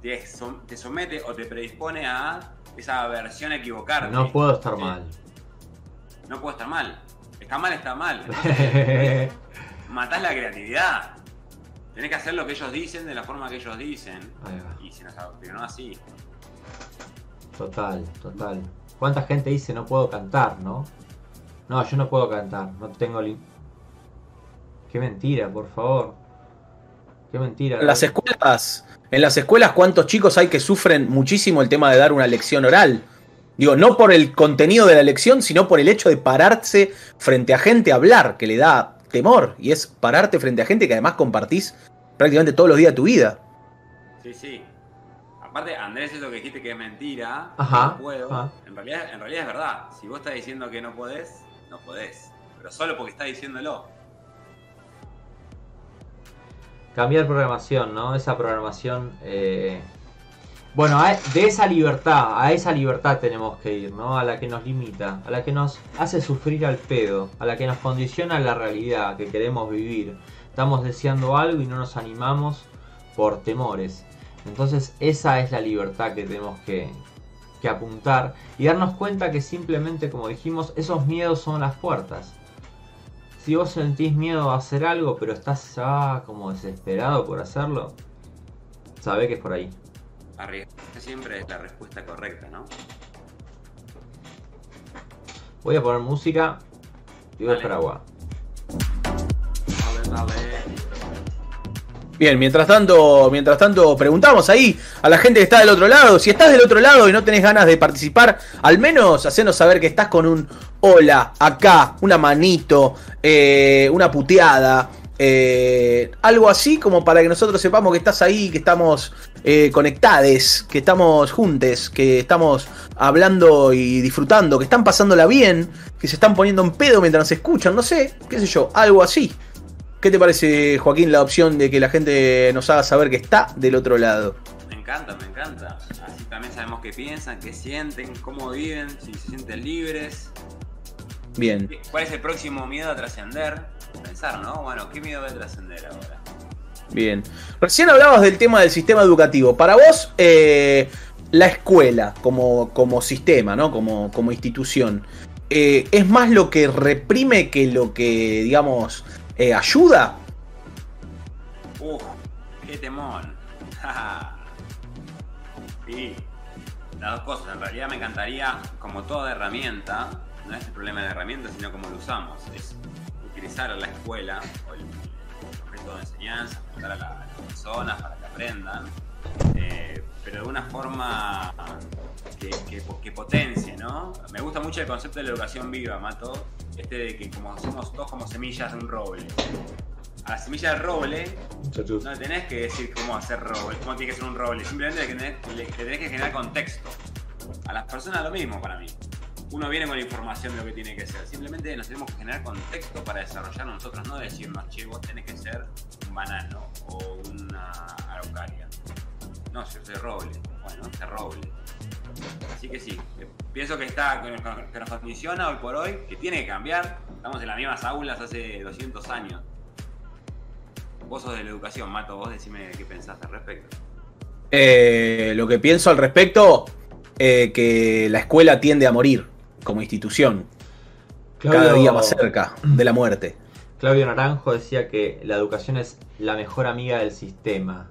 Te, som- te somete o te predispone a esa versión a equivocarte. No puedo estar Sí. mal. No puedo estar mal. Está mal, está mal. Entonces, matás la creatividad. Tenés que hacer lo que ellos dicen de la forma que ellos dicen. Y se nos adoctrinó así. total. ¿Cuánta gente dice no puedo cantar, no? No, yo no puedo cantar, no tengo... Qué mentira, por favor. Qué mentira. En las escuelas, en las escuelas, ¿cuántos chicos hay que sufren muchísimo el tema de dar una lección oral? Digo, no por el contenido de la lección, sino por el hecho de pararse frente a gente a hablar, que le da temor. Y es pararte frente a gente que además compartís prácticamente todos los días de tu vida. Sí, sí. Aparte, Andrés, eso que dijiste que es mentira, Ajá, no puedo, ajá. En, realidad, en realidad es verdad. Si vos estás diciendo que no podés, no podés. Pero solo porque estás diciéndolo. Cambiar programación, ¿no? Esa programación... eh, Bueno, de esa libertad, a esa libertad tenemos que ir, ¿no? A la que nos limita, a la que nos hace sufrir al pedo, a la que nos condiciona la realidad que queremos vivir. Estamos deseando algo y no nos animamos por temores. Entonces esa es la libertad que tenemos que, que apuntar y darnos cuenta que simplemente, como dijimos, esos miedos son las puertas. Si vos sentís miedo a hacer algo, pero estás ya como desesperado por hacerlo, sabe que es por ahí. Arriesgarse siempre es la respuesta correcta, ¿no? Voy a poner música y voy a agua. Dale, dale. Bien, mientras tanto, mientras tanto, preguntamos ahí a la gente que está del otro lado. Si estás del otro lado y no tenés ganas de participar, al menos hacenos saber que estás con un hola, acá, una manito, eh, una puteada, eh, algo así como para que nosotros sepamos que estás ahí, que estamos eh, conectades, que estamos juntes, que estamos hablando y disfrutando, que están pasándola bien, que se están poniendo en pedo mientras nos escuchan, no sé, qué sé yo, algo así. ¿Qué te parece, Joaquín, la opción de que la gente nos haga saber que está del otro lado? Me encanta, me encanta. Así también sabemos qué piensan, qué sienten, cómo viven, si se sienten libres. Bien. ¿Cuál es el próximo miedo a trascender? Pensar, ¿no? Bueno, ¿qué miedo voy a trascender ahora? Bien. Recién hablabas del tema del sistema educativo. Para vos, eh, la escuela como, como sistema, ¿no? Como, como institución, eh, ¿es más lo que reprime que lo que, digamos, eh, ayuda? Uf, qué temón. sí, las dos cosas. En realidad me encantaría, como toda herramienta, no es el problema de la herramienta, sino cómo lo usamos. Es utilizar la escuela o el, de enseñanza, juntar a, la- a las personas para que aprendan, eh, pero de una forma que, que- que potencie, ¿no? Me gusta mucho el concepto de la educación viva, Mato, este de que como somos todos como semillas de un roble. A la semilla del roble no le tenés que decir cómo hacer roble, cómo tiene que ser un roble, simplemente le tenés, le tenés que generar contexto. A las personas lo mismo para mí. Uno viene con la información de lo que tiene que ser. Simplemente nos tenemos que generar contexto para desarrollar nosotros, no decirnos, che, vos tenés que ser un banano o una araucaria. No, yo soy roble. Bueno, no roble. Así que sí, eh, pienso que está que nos condiciona hoy por hoy, que tiene que cambiar. Estamos en las mismas aulas hace 200 años. Vos sos de la educación, Mato, vos decime qué pensás al respecto. Eh, lo que pienso al respecto, eh, que la escuela tiende a morir como institución. Cada día más cerca de la muerte. Claudio Naranjo decía que la educación es la mejor amiga del sistema.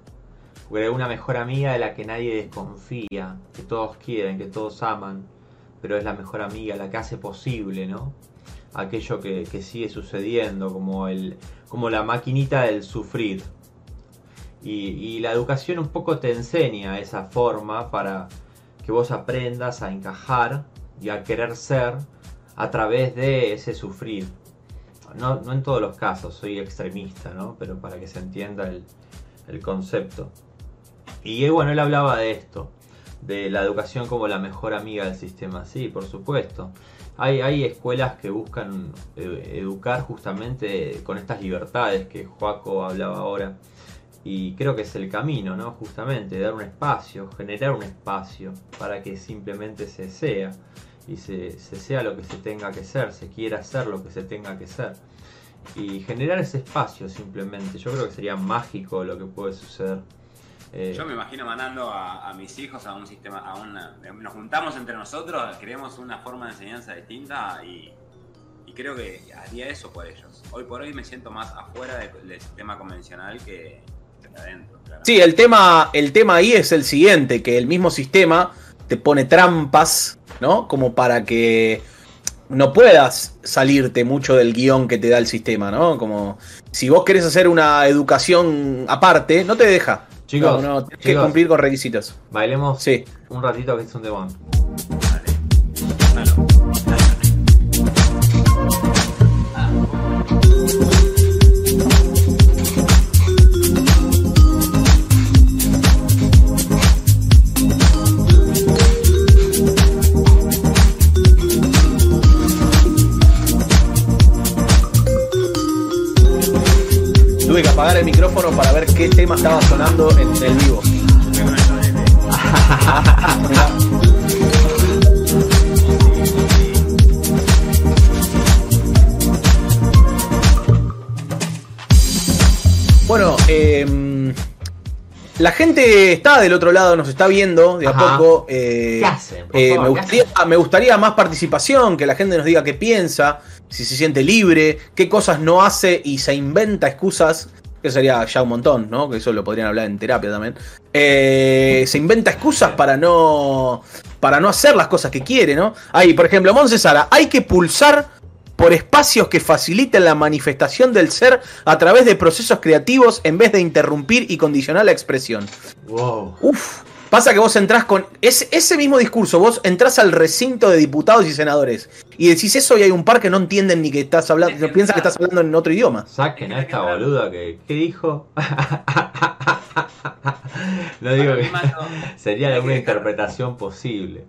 Porque una mejor amiga de la que nadie desconfía, que todos quieren, que todos aman, pero es la mejor amiga, la que hace posible, ¿no? Aquello que, sigue sucediendo, como, el, como la maquinita del sufrir. Y, y la educación un poco te enseña esa forma para que vos aprendas a encajar y a querer ser a través de ese sufrir. No, no en todos los casos, soy extremista, ¿no? Pero para que se entienda el, el concepto. Y bueno, él hablaba de esto, de la educación como la mejor amiga del sistema. Sí, por supuesto. Hay, hay escuelas que buscan eh, educar justamente con estas libertades que Joaco hablaba ahora. Y creo que es el camino, ¿no? Justamente, dar un espacio, generar un espacio para que simplemente se sea y se, se sea lo que se tenga que ser, se quiera hacer lo que se tenga que ser. Y generar ese espacio simplemente. Yo creo que sería mágico lo que puede suceder. Eh, Yo me imagino mandando a, mis hijos a un sistema, a una, nos juntamos entre nosotros, creemos una forma de enseñanza distinta y, creo que haría eso por ellos. Hoy por hoy me siento más afuera del, sistema convencional que, adentro. Sí, el tema, el tema ahí es el siguiente, que el mismo sistema te pone trampas, ¿no? Como para que no puedas salirte mucho del guion que te da el sistema, ¿no? Como si vos querés hacer una educación aparte, no te deja. Chicos, no, tienes que cumplir con requisitos. Bailemos sí. un ratito que es un demon. Tuve que apagar el micrófono para ver qué tema estaba sonando en el vivo. Bueno, em, la gente está del otro lado, nos está viendo de a poco. Eh, eh, me, gustaría, me gustaría más participación, que la gente nos diga qué piensa si se siente libre, qué cosas no hace y se inventa excusas, que sería ya un montón, ¿no? Que eso lo podrían hablar en terapia también. Eh, se inventa excusas para no, para no hacer las cosas que quiere, ¿no? Ahí, por ejemplo, Montesara, hay que pulsar por espacios que faciliten la manifestación del ser a través de procesos creativos en vez de interrumpir y condicionar la expresión. Wow. Uf, Pasa que vos entrás con ese, ese mismo discurso, vos entrás al recinto de diputados y senadores y decís eso y hay un par que no entienden ni que estás hablando, piensan que estás hablando en otro idioma. Saquen a esta boluda que ¿qué dijo? no digo que sería alguna interpretación posible.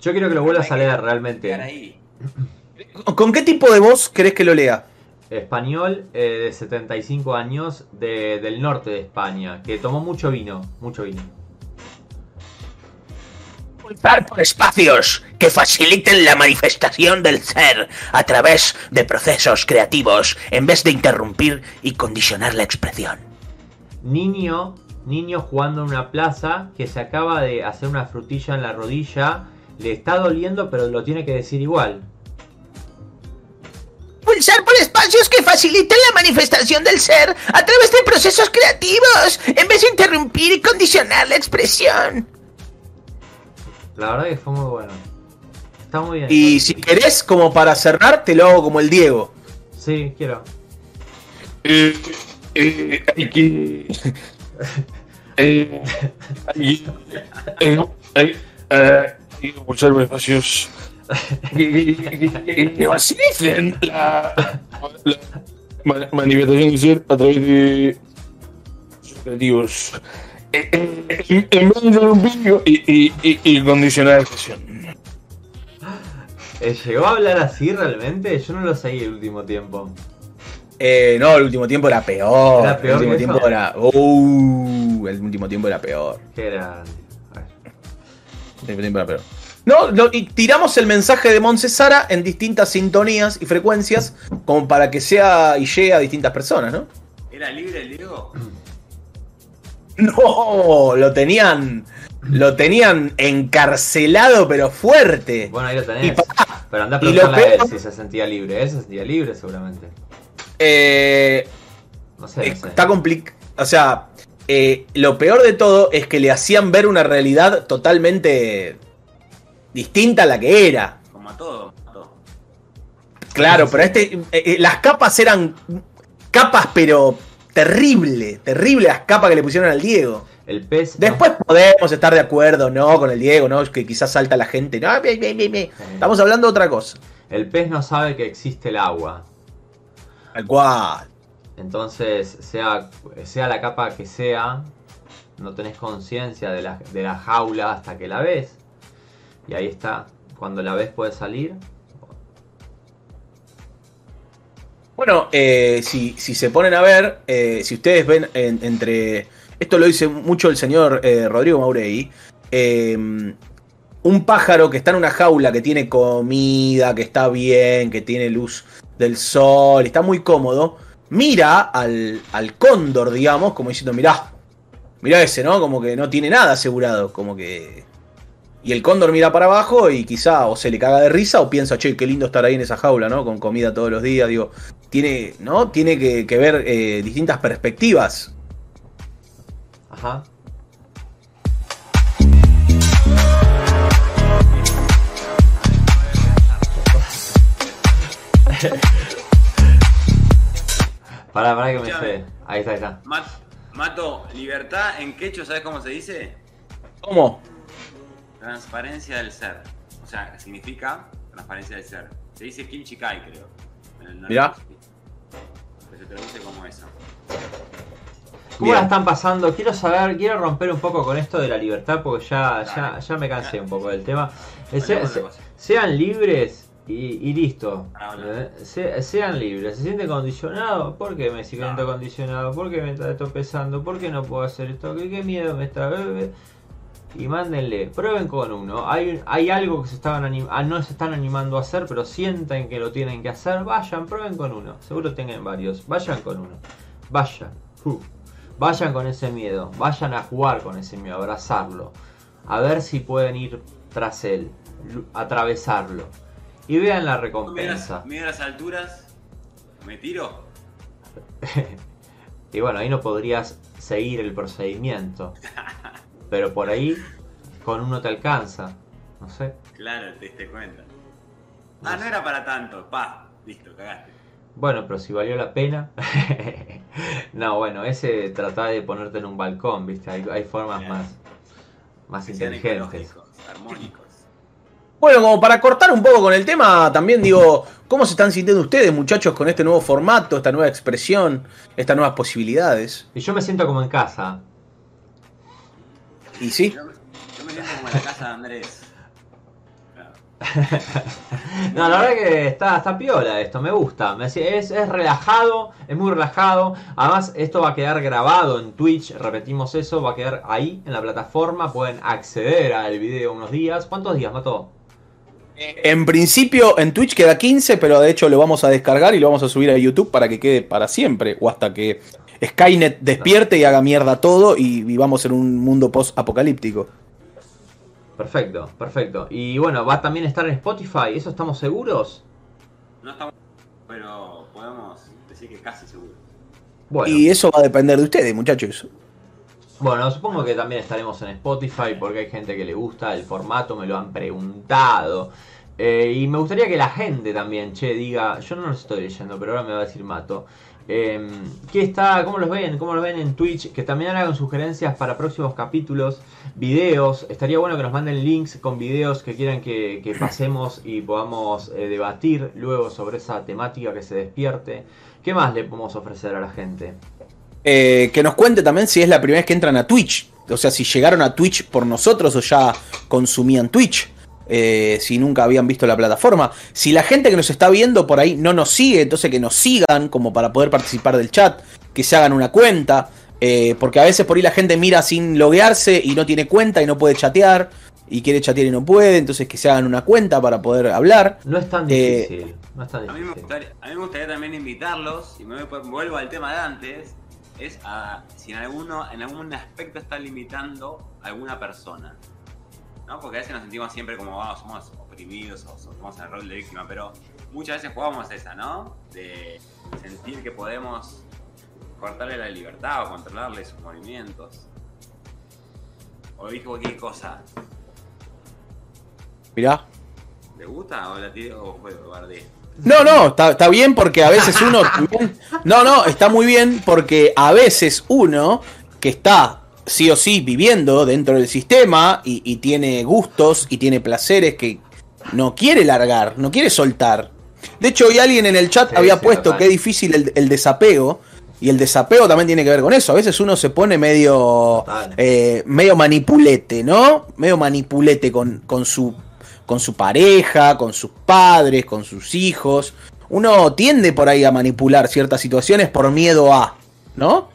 Yo quiero que lo vuelvas a leer realmente. ¿Con qué tipo de voz querés que lo lea? Español eh, de 75 años de, del norte de España, que tomó mucho vino, mucho vino por espacios que faciliten la manifestación del ser a través de procesos creativos en vez de interrumpir y condicionar la expresión. Niño, niño jugando en una plaza que se acaba de hacer una frutilla en la rodilla, le está doliendo pero lo tiene que decir igual. Pulsar por espacios que faciliten la manifestación del ser a través de procesos creativos en vez de interrumpir y condicionar la expresión. La verdad que fue muy bueno. Está muy bien. Y si querés, como para cerrar, te lo hago como el Diego. Sí, quiero. Eh, eh, hay que. eh, hay, eh, hay, eh, hay que pulsar los espacios que faciliten la, la manifestación del ser a través de creativos en vez de un vídeo y, y, y, y condicionar la presión. Eh, ¿Llegó a hablar así realmente? Yo no lo seguí el último tiempo. Eh, no, el último tiempo era peor. ¿Era peor el último tiempo eso? era. Uh, el último tiempo era peor. Qué grande. A ver. El último tiempo era peor. No, lo- y tiramos el mensaje de Monse Sara en distintas sintonías y frecuencias, como para que sea y llegue a distintas personas, ¿no? ¿Era libre el Diego? No, lo tenían. Lo tenían encarcelado, pero fuerte. Bueno, ahí lo Y tenés. pará, Pero anda a preguntarle a él peor- si se sentía libre. Él se sentía libre seguramente. Eh, No sé, no sé. está complicado. O sea, eh, lo peor de todo es que le hacían ver una realidad totalmente distinta a la que era. Como a todo. a todo. Claro, pero este, eh, eh, las capas eran capas, pero terrible, terrible las capas que le pusieron al Diego. El pez. Después podemos estar de acuerdo, no, con el Diego, no, que quizás salta la gente, no, estamos hablando de otra cosa. El pez no sabe que existe el agua. Tal cual. Entonces, sea, sea la capa que sea, no tenés conciencia de la, de la jaula hasta que la ves. Y ahí está. Cuando la ves puede salir. Bueno, eh, si, si se ponen a ver, eh, si ustedes ven en- entre. Esto lo dice mucho el señor eh, Rodrigo Maurey. eh, un pájaro que está en una jaula, que tiene comida, que está bien, que tiene luz del sol, está muy cómodo. Mira al, al cóndor, digamos, como diciendo: Mirá, mirá ese, ¿no? Como que no tiene nada asegurado, como que. Y el cóndor mira para abajo y quizá o se le caga de risa o piensa, che, qué lindo estar ahí en esa jaula, ¿no? Con comida todos los días, digo tiene, ¿no? Tiene que, que ver eh, distintas perspectivas. Ajá. Pará, pará que me sé. Ahí está, ahí está. Mat- Mato, libertad en quechua, ¿sabes cómo se dice? ¿Cómo? Transparencia del ser. O sea, significa transparencia del ser. Se dice Kimchikai, creo. En el norte. Mirá. Que se traduce como eso. ¿Cómo Bien. la están pasando? Quiero saber, quiero romper un poco con esto de la libertad porque ya, ya, ya me cansé un poco del tema. Eh, se- se- sean libres y, y listo. Eh, se- sean libres. ¿Se siente condicionado? ¿Por qué me siento No. condicionado? ¿Por qué me está esto pesando? ¿Por qué no puedo hacer esto? ¿Qué, qué miedo me está? Y mándenle, prueben con uno. Hay, hay algo que se estaban anim- ah, no se están animando a hacer, pero sienten que lo tienen que hacer. Vayan, prueben con uno. Seguro tengan varios. Vayan con uno. Vayan. Uh. Vayan con ese miedo. Vayan a jugar con ese miedo, abrazarlo. A ver si pueden ir tras él. Atravesarlo. Y vean la recompensa. mira las alturas. ¿Me tiro? Y bueno, ahí no podrías seguir el procedimiento. Pero por ahí, con uno te alcanza. No sé. Claro, te diste cuenta. Ah, no era para tanto. Pa, listo, cagaste. Bueno, pero si valió la pena. no, bueno, ese tratar de ponerte en un balcón, ¿viste? Hay, hay formas Claro. más, más Que inteligentes. armónicos. Bueno, como para cortar un poco con el tema, también digo, ¿cómo se están sintiendo ustedes, muchachos, con este nuevo formato, esta nueva expresión, estas nuevas posibilidades? Y yo me siento como en casa. Y sí, Yo, me- yo me siento como en la casa de Andrés. No, la verdad que está, está piola esto, me gusta. Es, es relajado, es muy relajado. Además, esto va a quedar grabado en Twitch, repetimos eso, va a quedar ahí en la plataforma. Pueden acceder al video unos días. ¿Cuántos días, Mató? en principio en Twitch queda 15, pero de hecho lo vamos a descargar y lo vamos a subir a YouTube para que quede para siempre, o hasta que Skynet despierte y haga mierda todo y vivamos en un mundo post-apocalíptico. Perfecto, perfecto. Y bueno, va a también estar en Spotify, ¿eso estamos seguros? No estamos. Pero podemos decir que casi seguro. Bueno. Y eso va a depender de ustedes, muchachos. Bueno, supongo que también estaremos en Spotify porque hay gente que le gusta el formato, me lo han preguntado. Eh, y me gustaría que la gente también, che, diga, yo no los estoy leyendo, pero ahora me va a decir Mato. Eh, ¿Qué está? ¿Cómo los ven? ¿Cómo los ven en Twitch? Que también hagan sugerencias para próximos capítulos, videos. Estaría bueno que nos manden links con videos que quieran que, que pasemos y podamos eh, debatir luego sobre esa temática que se despierte. ¿Qué más le podemos ofrecer a la gente? Eh, que nos cuente también si es la primera vez que entran a Twitch. o sea, si llegaron a Twitch por nosotros o ya consumían Twitch. Eh, si nunca habían visto la plataforma. Si la gente que nos está viendo por ahí no nos sigue, entonces que nos sigan como para poder participar del chat, que se hagan una cuenta. eh, porque a veces por ahí la gente mira sin loguearse y no tiene cuenta y no puede chatear. Y quiere chatear y no puede, entonces que se hagan una cuenta para poder hablar. No es tan Eh, difícil. no es tan A mí, me gustaría, a mí me gustaría también invitarlos, y me vuelvo al tema de antes, es a si en alguno, en algún aspecto está limitando a alguna persona. ¿No? Porque a veces nos sentimos siempre como, "Ah, somos oprimidos o somos en el rol de víctima, pero muchas veces jugamos esa, ¿no? De sentir que podemos cortarle la libertad o controlarle sus movimientos. O dije cualquier cosa. Mirá. ¿Le gusta o la tiro o fue bardé? No, no, está, está bien porque a veces uno No, no, está muy bien porque a veces uno que está sí o sí viviendo dentro del sistema y, y tiene gustos y tiene placeres que no quiere largar, no quiere soltar. De hecho, hoy alguien en el chat Sí, había sí, puesto total. que es difícil el, el desapego. Y el desapego también tiene que ver con eso. A veces uno se pone medio, eh, medio manipulete, ¿no? Medio manipulete con, con su con su pareja, con sus padres, con sus hijos. Uno tiende por ahí a manipular ciertas situaciones por miedo a, ¿no?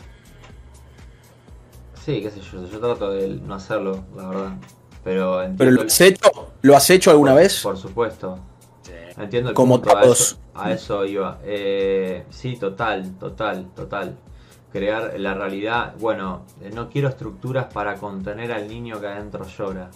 Sí, qué sé yo. Yo trato de no hacerlo, la verdad. Pero entiendo. Pero lo el- has hecho, ¿lo has hecho alguna por- vez? Por supuesto. Sí. Entiendo el Como punto, a todos. eso, a eso iba. Eh, sí, total, total, total. Crear la realidad. Bueno, eh, no quiero estructuras para contener al niño que adentro llora.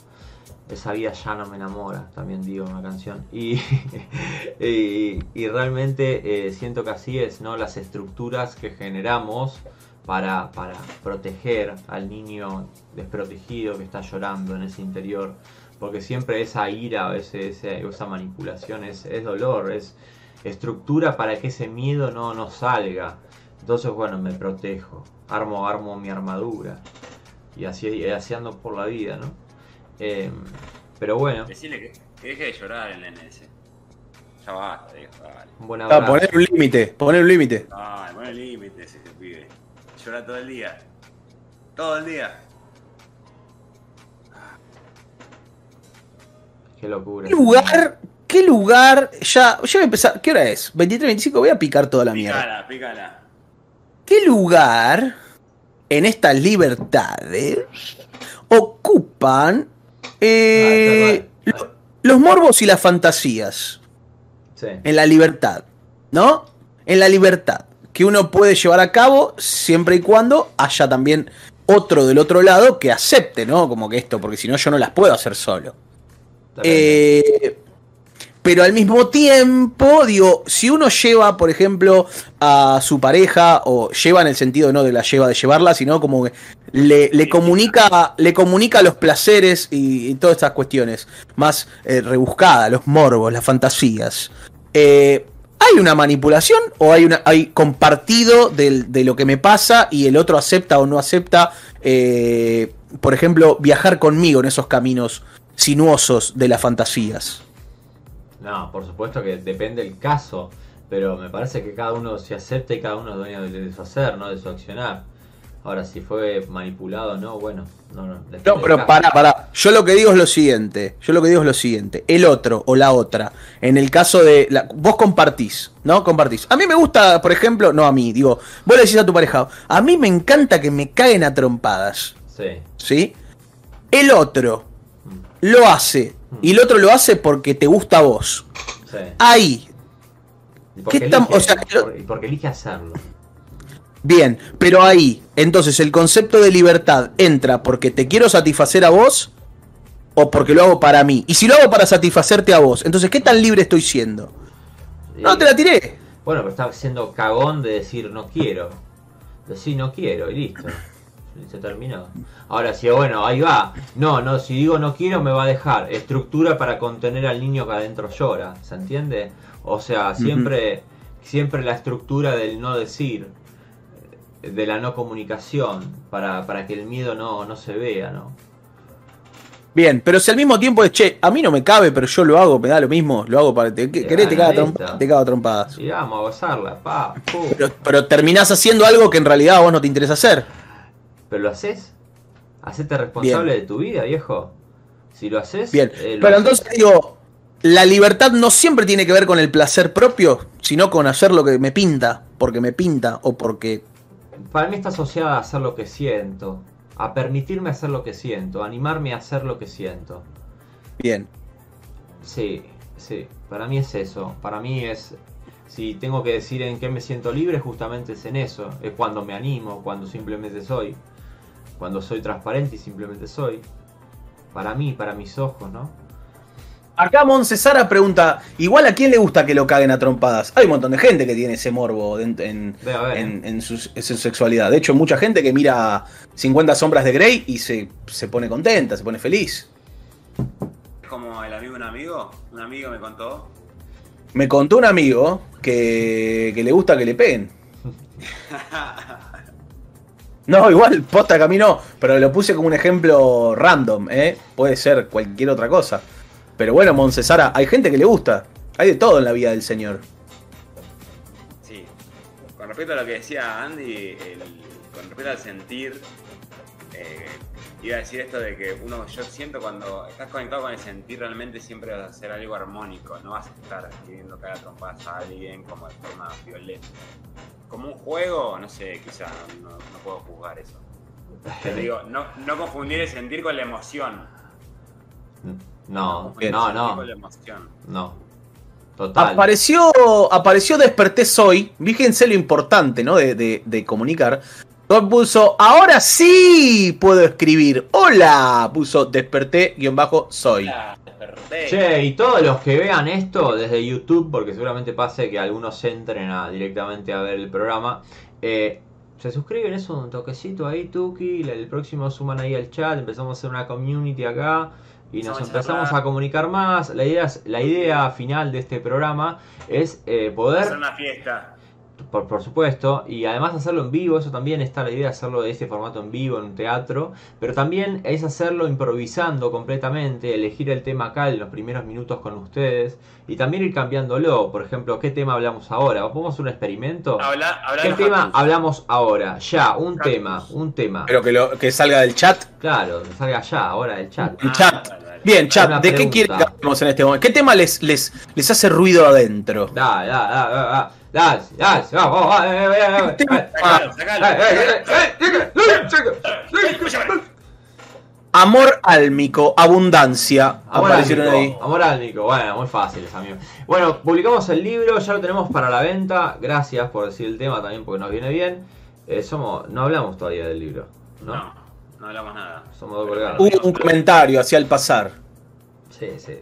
Esa vida ya no me enamora, también digo una canción. Y, y, y realmente eh, siento que así es, ¿no? Las estructuras que generamos para, para proteger al niño desprotegido que está llorando en ese interior. Porque siempre esa ira, ese, ese- esa manipulación es, es dolor, es estructura para que ese miedo no, no salga. Entonces, bueno, me protejo, armo, armo mi armadura. Y así, ando por la vida, ¿no? Em, pero bueno, Decirle que, que deje de llorar el ese. Ya basta, viejo, dale. un buen Ah, abrazo. poner un límite, poner un límite. Ay, pon el límite ese pibe. Llora todo el día. Todo el día. Qué locura. ¿Qué lugar? ¿Qué lugar? Ya, ya voy a empezar. ¿Qué hora es? 23, 25, voy a picar toda la mierda. Pícala, pícala. ¿Qué lugar en estas libertades ocupan eh, Ah, lo- los morbos y las fantasías? Sí. En la libertad, ¿no? En la libertad que uno puede llevar a cabo siempre y cuando haya también otro del otro lado que acepte, ¿no? Como que esto, porque si no yo no las puedo hacer solo. Eh, pero al mismo tiempo, digo, si uno lleva, por ejemplo, a su pareja, o lleva en el sentido no de la lleva de llevarla, sino como que le, le comunica, le comunica los placeres y, y todas estas cuestiones más eh, rebuscadas, los morbos, las fantasías. Eh, ¿Hay una manipulación o hay una compartido del- de lo que me pasa y el otro acepta o no acepta, eh, por ejemplo, viajar conmigo en esos caminos sinuosos de las fantasías? No, por supuesto que depende el caso, pero me parece que cada uno se acepta y cada uno es dueño de de su hacer, ¿no? De su accionar. Ahora, si fue manipulado o no, bueno, no, no. No, pero pará, pará. Yo lo que digo es lo siguiente. Yo lo que digo es lo siguiente. El otro o la otra. En el caso de. la- vos compartís, ¿no? Compartís. A mí me gusta, por ejemplo. No a mí, digo. Vos le decís a tu pareja. A mí me encanta que me caguen a trompadas. Sí, ¿Sí? El otro lo hace. Y el otro lo hace porque te gusta a vos. sí. Ahí. ¿qué elige, o sea, porque elige hacerlo. Bien. Pero ahí. Entonces el concepto de libertad entra porque te quiero satisfacer a vos. O porque lo hago para mí. Y si lo hago para satisfacerte a vos, entonces, ¿qué tan libre estoy siendo? No, te la tiré. Bueno, pero está siendo cagón de decir no quiero. Decir no quiero y listo. Se terminó. Ahora, si bueno, ahí va. No, no, si digo no quiero me va a dejar. Estructura para contener al niño que adentro llora. ¿Se entiende? O sea, siempre, siempre la estructura del no decir. De la no comunicación. Para, para que el miedo no, no se vea, ¿no? Bien, pero si al mismo tiempo es, che, a mí no me cabe, pero yo lo hago, me da lo mismo, lo hago para... Te, que- Ya, querés, te trompa- te cago trompadas. Y vamos a gozarla, pa. Pero, pero terminás haciendo algo que en realidad a vos no te interesa hacer. ¿Pero lo haces? Hacete responsable de tu vida, viejo. Si lo haces. Bien, eh, lo pero haces. entonces digo, la libertad no siempre tiene que ver con el placer propio, sino con hacer lo que me pinta, porque me pinta o porque... Para mí está asociada a hacer lo que siento. A permitirme hacer lo que siento. A animarme a hacer lo que siento. Bien. Sí, sí. Para mí es eso. Para mí es. Si tengo que decir en qué me siento libre, justamente es en eso. Es cuando me animo, cuando simplemente soy. Cuando soy transparente y simplemente soy. Para mí, para mis ojos, ¿no? Acá Moncesara pregunta, igual a quién le gusta que lo caguen a trompadas. Hay un montón de gente que tiene ese morbo en, ¿eh? en- en su, en su sexualidad. De hecho, mucha gente que mira 50 sombras de Grey y se, se pone contenta, se pone feliz. Es como el amigo de un amigo. Un amigo me contó. Me contó un amigo que, que le gusta que le peguen. No, igual, posta que a mí no, pero lo puse como un ejemplo random, ¿eh? Puede ser cualquier otra cosa. Pero bueno, Moncesara, hay gente que le gusta. Hay de todo en la vida del señor. Sí. Con respecto a lo que decía Andy, el- con respecto al sentir, eh, iba a decir esto de que uno, yo siento cuando estás conectado con el sentir, realmente siempre vas a hacer algo armónico, no vas a estar queriendo caer a trompadas a alguien como de forma violenta. Como un juego, no sé, quizá no, no puedo juzgar eso. Te digo, no, no confundir el sentir con la emoción. No, no, no. No. Total. Apareció, apareció Desperté Soy. Fíjense lo importante, ¿no? De, de- de comunicar. Tom puso, ahora sí puedo escribir. Hola, puso Desperté guion bajo Soy. Desperté. Che, y todos los que vean esto desde YouTube, porque seguramente pase que algunos entren a, directamente a ver el programa, eh, se suscriben, es un toquecito ahí, Tuki, el próximo suman ahí al chat, empezamos a hacer una community acá y nos Empezamos a comunicar más. La idea, la idea final de este programa es eh, poder Hacer una fiesta. Por, por supuesto, y además hacerlo en vivo, eso también está la idea de hacerlo de este formato en vivo, en un teatro, pero también es hacerlo improvisando completamente, elegir el tema acá en los primeros minutos con ustedes, y también ir cambiándolo, por ejemplo, ¿qué tema hablamos ahora? ¿Podemos hacer un experimento? Habla, habla ¿Qué tema hablamos ahora? Ya, un tema, un tema. Pero que, lo, que salga del chat. Claro, que salga ya, ahora el chat. El Ah, chat. dale. Bien, chat, Una ¿de qué quieren que hablemos en este momento? ¿Qué tema les, les, les hace ruido adentro? Dale, dale, dale, dale, dale, dale, vamos, vamos, eh, eh, eh, eh, eh, eh, eh, eh, eh, eh, Amor álmico, abundancia. Amor aparecieron álmico, ahí. amor álmico, bueno, muy fáciles, amigos. Bueno, publicamos el libro, ya lo tenemos para la venta. Gracias por decir el tema también porque nos viene bien. Eh, somos, no hablamos todavía del libro, ¿no? No, no hablamos nada. Somos dos colgados. Hubo un comentario hacia el pasar. Sí, sí.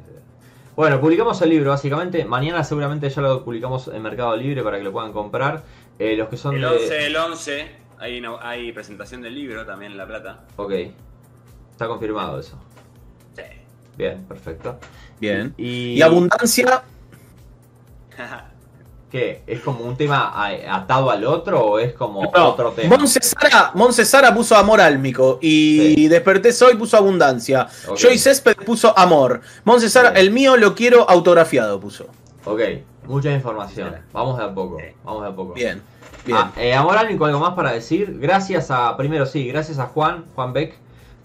Bueno, publicamos el libro, básicamente. Mañana seguramente ya lo publicamos en Mercado Libre para que lo puedan comprar. Eh, los que son El de... 11 del 11 hay, no- hay presentación del libro también en La Plata. Ok. Está confirmado eso. Sí. Bien, perfecto. Bien. Y, Y abundancia, ¿Qué? ¿Es como un tema atado al otro o es como No, otro tema? Monse Sara, Monse Sara puso amor álmico y Sí. Desperté Soy puso abundancia. Ok. Joy Césped puso amor. Monse Sara, Bien. el mío lo quiero autografiado, puso. Ok, mucha información. Vamos de a poco. Vamos de a poco. Bien, bien. Ah, eh, Amor Álmico, algo más para decir. Gracias a, primero sí, gracias a Juan, Juan Beck,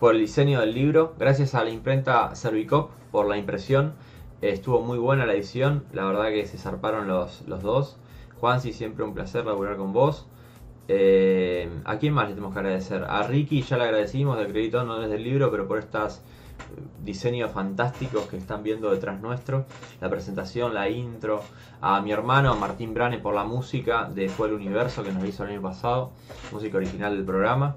por el diseño del libro. Gracias a la imprenta Servicop por la impresión. Eh, estuvo muy buena la edición. La verdad que se zarparon los, los dos. Juan, sí, siempre un placer laburar con vos. Eh, ¿A quién más le tenemos que agradecer? A Ricky ya le agradecimos del crédito, no desde el libro, pero por estos diseños fantásticos que están viendo detrás nuestro. La presentación, la intro. A mi hermano, Martín Brane, por la música de Fue el Universo que nos hizo el año pasado. Música original del programa.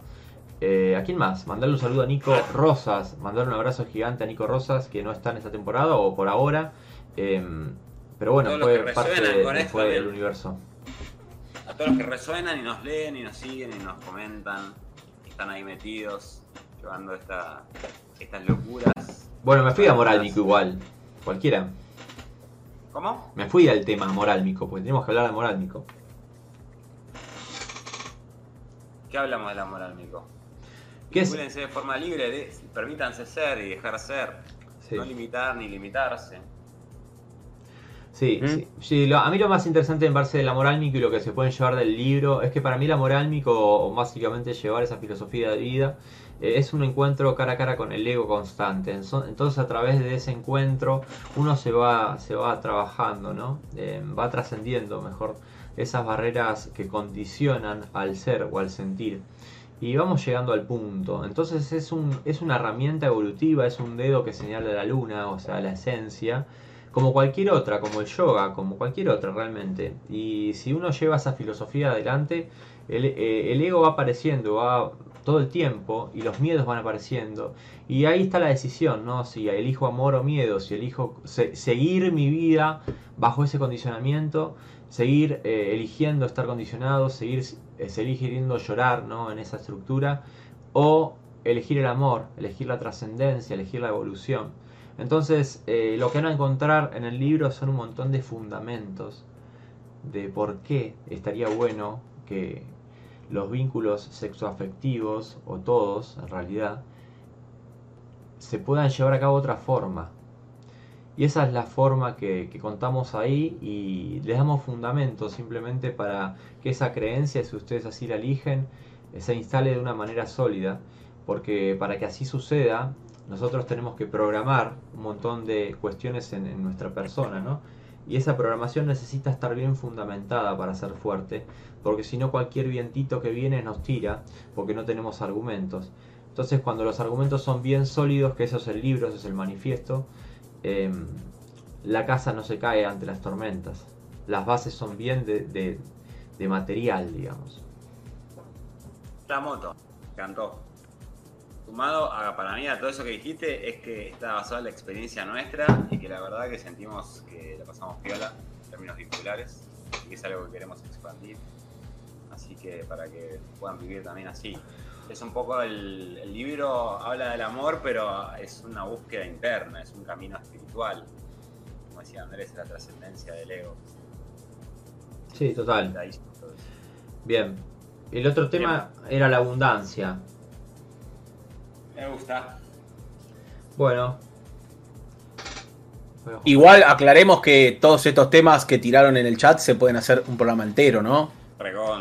Eh, ¿A quién más? Mandarle un saludo a Nico Rosas. Mandarle un abrazo gigante a Nico Rosas, que no está en esta temporada o por ahora. Em, pero bueno, fue parte de, con de esto Fue el también. Universo. A todos los que resuenan y nos leen y nos siguen y nos comentan. Están ahí metidos, llevando esta, estas locuras. Bueno, me fui a Morálmico igual. Cualquiera. ¿Cómo? Me fui al tema morálmico, porque tenemos que hablar de morálmico. ¿Qué hablamos del amor álmico? ¿Qué es? De forma libre, de- permítanse ser y dejar ser. Sí. No limitar ni limitarse. Sí, ¿Mm? sí. Sí, lo- a mí lo más interesante me parece del amor álmico y lo que se pueden llevar del libro es que para mí el amor álmico, o básicamente llevar esa filosofía de vida, eh, es un encuentro cara a cara con el ego constante. Entonces a través de ese encuentro uno se va, se va trabajando, ¿no? Eh, va trascendiendo mejor esas barreras que condicionan al ser o al sentir. Y vamos llegando al punto. Entonces es, un, es una herramienta evolutiva, es un dedo que señala la luna, o sea, la esencia como cualquier otra, como el yoga, como cualquier otra realmente. Y si uno lleva esa filosofía adelante, el, eh, ego va apareciendo, va todo el tiempo y los miedos van apareciendo. Y ahí está la decisión, ¿no? Si elijo amor o miedo, si elijo se- seguir mi vida bajo ese condicionamiento, seguir eh, eligiendo estar condicionado, seguir eh, seguir queriendo llorar, ¿no? En esa estructura, o elegir el amor, elegir la trascendencia, elegir la evolución. Entonces, eh, lo que van a encontrar en el libro son un montón de fundamentos de por qué estaría bueno que los vínculos sexoafectivos, o todos en realidad, se puedan llevar a cabo de otra forma. Y esa es la forma que, contamos ahí y les damos fundamentos simplemente para que esa creencia, si ustedes así la eligen, eh, se instale de una manera sólida. Porque para que así suceda, nosotros tenemos que programar un montón de cuestiones en, en nuestra persona, ¿no? Y esa programación necesita estar bien fundamentada para ser fuerte, porque si no cualquier vientito que viene nos tira, porque no tenemos argumentos. Entonces cuando los argumentos son bien sólidos, que eso es el libro, eso es el manifiesto, eh, la casa no se cae ante las tormentas. Las bases son bien de, de- material, digamos. La moto, cantó. Sumado a, para mí a todo eso que dijiste, es que está basado en la experiencia nuestra y que la verdad que sentimos que la pasamos piola en términos vinculares y que es algo que queremos expandir. Así que para que puedan vivir también así. Es un poco el, el libro habla del amor, pero es una búsqueda interna, es un camino espiritual. Como decía Andrés, la trascendencia del ego. Sí, total. Bien. El otro tema era la abundancia. Me gusta. Bueno, Igual aclaremos que todos estos temas que tiraron en el chat se pueden hacer un programa entero, ¿no?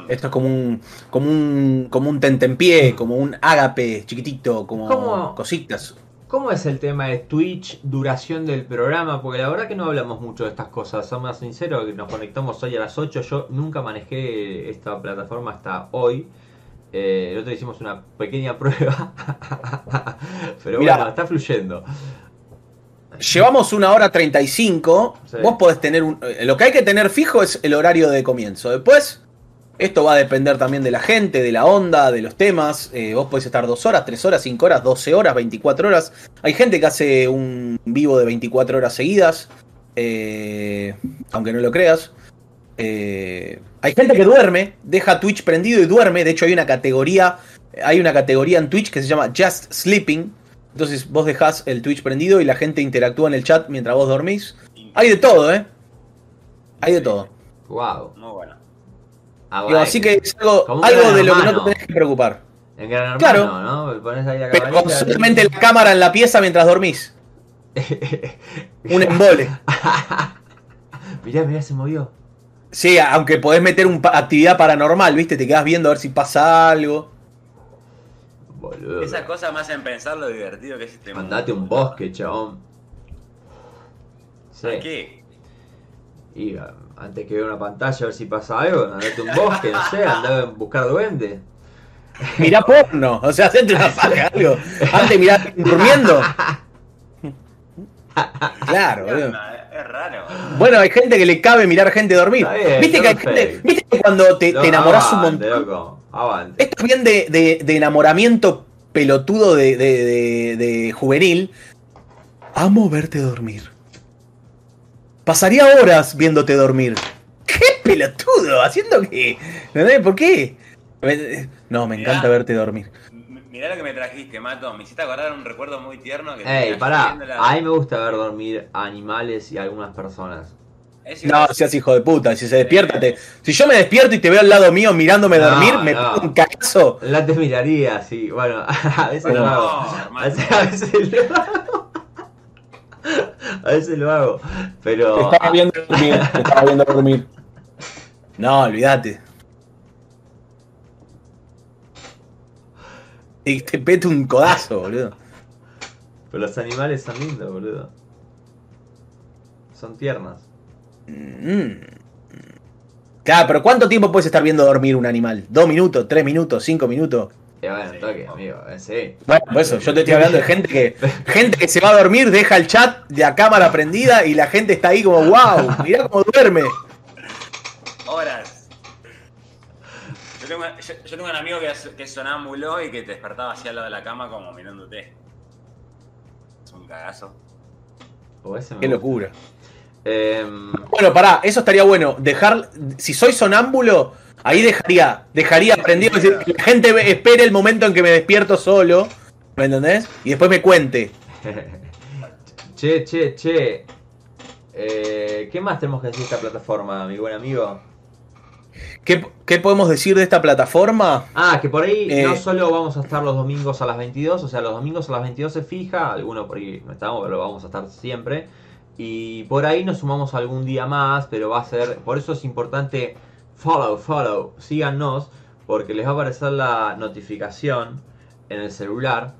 Esto es como un, como un, como un tentempié, como un ágape chiquitito, como ¿Cómo? cositas. ¿Cómo es el tema de Twitch, duración del programa? Porque la verdad que no hablamos mucho de estas cosas. Somos más sinceros, que nos conectamos hoy a las 8. Yo nunca manejé esta plataforma hasta hoy. Eh, el otro día hicimos una pequeña prueba. Pero Mirá. bueno, está fluyendo. Llevamos una hora 35. Sí. Vos podés tener un. eh, Lo que hay que tener fijo es el horario de comienzo. Después, esto va a depender también de la gente, de la onda, de los temas. Eh, vos podés estar 2 horas, 3 horas, 5 horas, 12 horas, 24 horas. Hay gente que hace un vivo de 24 horas seguidas. eh, aunque no lo creas. Eh, hay gente que duerme, deja Twitch prendido y duerme. De hecho, hay una categoría. Hay una categoría en Twitch que se llama Just Sleeping. Entonces vos dejás el Twitch prendido y la gente interactúa en el chat mientras vos dormís. Hay de todo, ¿eh? Hay de todo. Wow. Muy bueno. Ah, Digo, así que es algo, de lo que no te tenés que preocupar. En Gran Hermano, Claro. ¿no? Pones ahí la Pero con camarita. solamente la cámara en la pieza mientras dormís. Un embole. mirá, mirá, se movió. Sí, aunque podés meter una actividad paranormal, ¿viste? Te quedás viendo a ver si pasa algo. Boludo. Esas cosas me hacen pensar lo divertido que es este mundo. Mandate un bosque, chabón. Sí. ¿Para qué? Y antes que ver una pantalla a ver si pasa algo, andate un bosque, no sé, andá a buscar duende. Mirá porno. O sea, hacete una paja, algo. Antes mirá durmiendo. Claro, ¿Qué boludo. Es raro. Bueno, hay gente que le cabe mirar gente dormir. Bien, ¿Viste, que hay gente-. ¿Viste que cuando te, te No, enamorás un avante, montón? loco, avante. Esto es bien de, de- de enamoramiento pelotudo de, de- de- de juvenil. Amo verte dormir. Pasaría horas viéndote dormir. ¿Qué pelotudo? ¿Haciendo qué? ¿Entendés? ¿Por qué? No, me Mirá. encanta verte dormir. Mirá lo que me trajiste, Mato. Me hiciste acordar un recuerdo muy tierno que Ey, pará, la- a mí me gusta ver dormir a animales y a algunas personas. No, seas hijo de puta. Si se despierta, te- si yo me despierto y te veo al lado mío mirándome No, dormir, me no. pongo un cagazo. La te miraría, sí, bueno, a veces Bueno, lo hago. no, A veces, a veces lo hago. A veces lo hago. Te Pero. estaba viendo dormir. Te estaba viendo dormir. No, olvídate. Y te pete un codazo, boludo. Pero los animales son lindos, boludo. Son tiernas. Mm. Claro, pero ¿cuánto tiempo puedes estar viendo dormir un animal? ¿Dos minutos? ¿Tres minutos? ¿Cinco minutos? Y bueno, toque, amigo. eh, Sí. Bueno, por eso, yo te estoy hablando de gente que, gente que se va a dormir, deja el chat de la cámara prendida y la gente está ahí como, wow, mirá cómo duerme. Horas. Yo tengo, yo, yo tengo un amigo que es, que es sonámbulo y que te despertaba así al lado de la cama como mirándote. Es un cagazo. O ese me Qué locura. Em, Bueno, pará, eso estaría bueno. Dejar, si soy sonámbulo, ahí dejaría, dejaría prendido, es decir, que la gente espere el momento en que me despierto solo, ¿me entendés? Y después me cuente. che, che, che. Eh, ¿Qué más tenemos que decir de esta plataforma, mi buen amigo? ¿Qué, qué podemos decir de esta plataforma? Ah, que por ahí Eh. no solo vamos a estar los domingos a las 22, o sea, los domingos a las 22 se fija, algunos por ahí no estamos, pero vamos a estar siempre. Y por ahí nos sumamos algún día más, pero va a ser, por eso es importante follow, follow, síganos, porque les va a aparecer la notificación en el celular.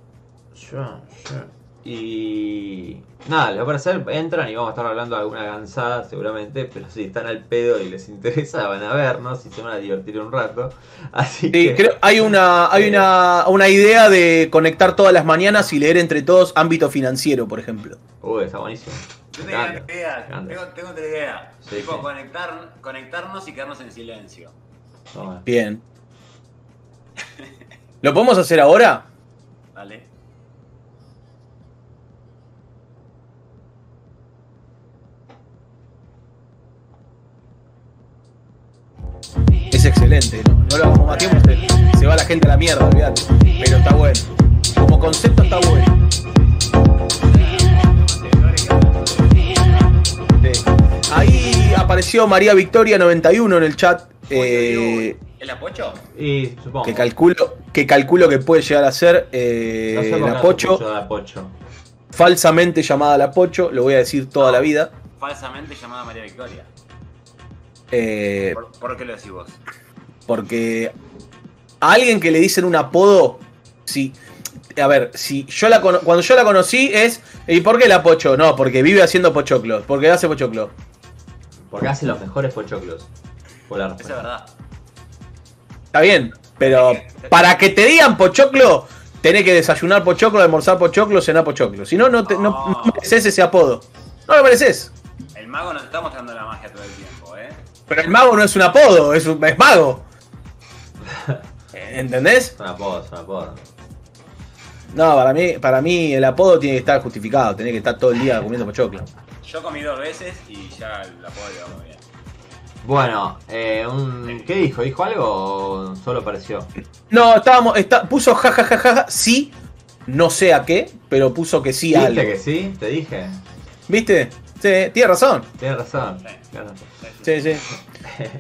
Y nada, les va a aparecer, entran y vamos a estar hablando de alguna gansada seguramente, pero si están al pedo y les interesa van a vernos y se van a divertir un rato. Así Sí, que... creo, hay una, hay una, una idea de conectar todas las mañanas y leer entre todos ámbito financiero, por ejemplo. Uy, está buenísimo. Yo tengo encanta, otra idea, tengo, tengo otra idea. Sí, tipo, sí. Conectar, conectarnos y quedarnos en silencio. Toma. Bien. ¿Lo podemos hacer ahora? ¿Vale? Es excelente, ¿no? No lo hagamos más tiempo, se, se va la gente a la mierda, olvídate. Pero está bueno. Como concepto está bueno. Sí. Ahí apareció María Victoria 91 en el chat. eh, ¿El apocho? Y supongo. que calculo que calculo que puede llegar a ser eh, No sé por qué la no se Pocho, puso la Pocho. falsamente llamada la Pocho, lo voy a decir toda la vida. Falsamente llamada María Victoria. eh, ¿Por, por qué lo decís vos? porque a alguien que le dicen un apodo, si, a ver, si yo la cono- cuando yo la conocí es, ¿y por qué la Pocho? No, porque vive haciendo pochoclos, porque hace pochoclos. Porque hace los mejores pochoclos. Por la Esa es verdad. Está bien, pero para que te digan pochoclo, tenés que desayunar pochoclo, almorzar pochoclo, cenar pochoclo. Si no, no, te- no, no mereces ese apodo. No lo mereces. El mago nos está mostrando la magia todo el tiempo, ¿eh? Pero el mago no es un apodo, es, un, es mago. ¿Entendés? Son apodos, son apodos. No, para mí, para mí el apodo tiene que estar justificado, tiene que estar todo el día comiendo pochoclo. Yo comí dos veces y ya la puedo llevar muy bien. Bueno, eh, un- ¿qué dijo? ¿Dijo algo o solo apareció? No, estábamos, está, puso jajajaja, sí, no sé a qué, pero puso que sí a ¿Viste algo. que sí? Te dije. ¿Viste? Sí, tiene razón. Tienes razón. Sí. Claro. Sí, sí.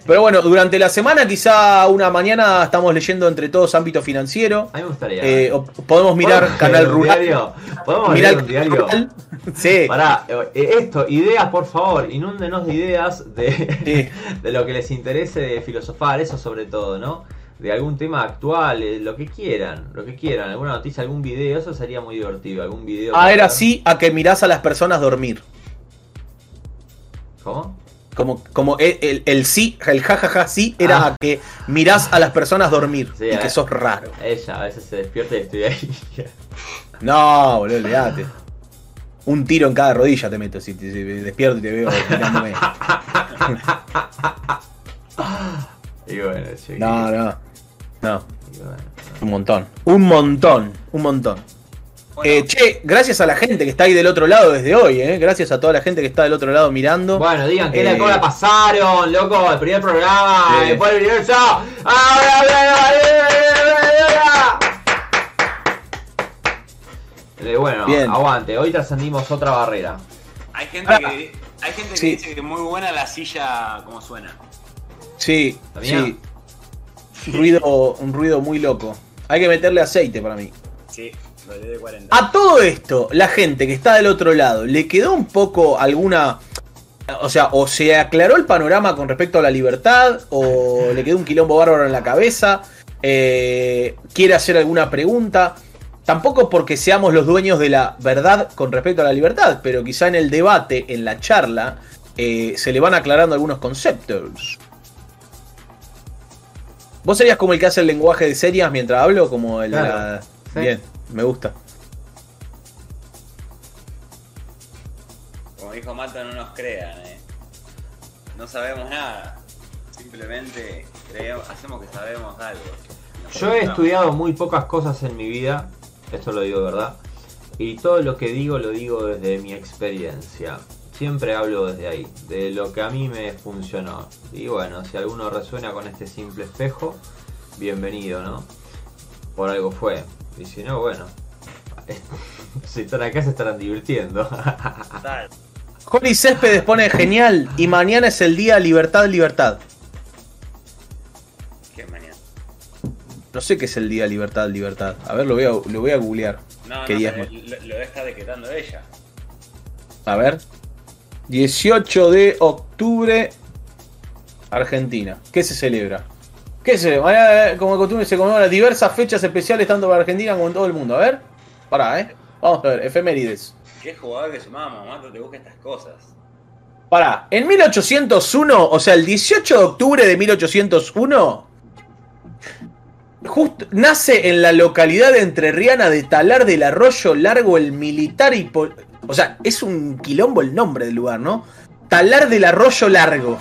Pero bueno, durante la semana, quizá una mañana, estamos leyendo entre todos ámbito financiero. A mí me gustaría. Eh, podemos mirar ¿Podemos Canal Rural. diario? ¿Podemos Mirar un diario? Rural. Sí. Pará, eh, esto, ideas por favor, inúndenos de ideas de, Sí. de lo que les interese de filosofar, eso sobre todo, ¿no? De algún tema actual, eh, lo que quieran, lo que quieran, alguna noticia, algún video, eso sería muy divertido, algún video. Ah, era ver. así a que mirás a las personas dormir. ¿Cómo? Como, como el, el- el sí, el jajaja sí, era Ah. a que mirás a las personas dormir. Sí, y eh. que sos raro. Ella a veces se despierta y estoy ahí. No, boludo, olvidate. Un tiro en cada rodilla te meto si te si despierto y te veo mirándome. y bueno, chiquito. No, no. No, Y bueno. un montón. Un montón, un montón. Bueno, Eh, che, gracias a la gente que está ahí del otro lado desde hoy, eh. Gracias a toda la gente que está del otro lado mirando. Bueno, digan que Eh, la cola pasaron, loco, el primer programa, Sí. después el video ya. ¡Ahora, Eh, Bueno, Bien. aguante, hoy trascendimos otra barrera. hay gente Ah. que, hay gente que Sí. dice que es muy buena la silla como suena. Sí, sí. Ruido, un ruido muy loco. Hay que meterle aceite para mí. Sí. De 40. A todo esto, la gente que está del otro lado, ¿le quedó un poco alguna... O sea, o se aclaró el panorama con respecto a la libertad, o le quedó un quilombo bárbaro en la cabeza, eh, quiere hacer alguna pregunta. Tampoco porque seamos los dueños de la verdad con respecto a la libertad, pero quizá en el debate, en la charla, eh, se le van aclarando algunos conceptos. ¿Vos serías como el que hace el lenguaje de series mientras hablo? Como el de Claro, la- sí. Bien, me gusta. Como dijo Mato, no nos crean, eh. No sabemos nada. Simplemente creemos, hacemos que sabemos algo. Nos Yo he estudiado muy pocas cosas en mi vida, esto lo digo de verdad, y todo lo que digo lo digo desde mi experiencia. Siempre hablo desde ahí, de lo que a mí me funcionó. Y bueno, si alguno resuena con este simple espejo, bienvenido, ¿no? Por algo fue. Y si no, bueno, si están acá se estarán divirtiendo. Jori Céspedes pone genial y mañana es el día libertad, libertad. ¿Qué mañana? No sé qué es el día libertad, libertad. A ver, lo voy a, lo voy a googlear. No, ¿Qué no, día es lo, lo deja decretando ella. A ver. 18 de octubre, Argentina. ¿Qué se celebra? ¿Qué se mañana, como de costumbre se conmemora diversas fechas especiales tanto para Argentina como en todo el mundo. A ver. Pará, eh. Vamos a ver, efemérides. Qué jugador que sumamos, Mato, te busca estas cosas. Pará, en 1801, o sea, el 18 de octubre de 1801, justo, nace en la localidad de entrerriana de Talar del Arroyo Largo el militar y... pol- O sea, es un quilombo el nombre del lugar, ¿no? Talar del Arroyo Largo.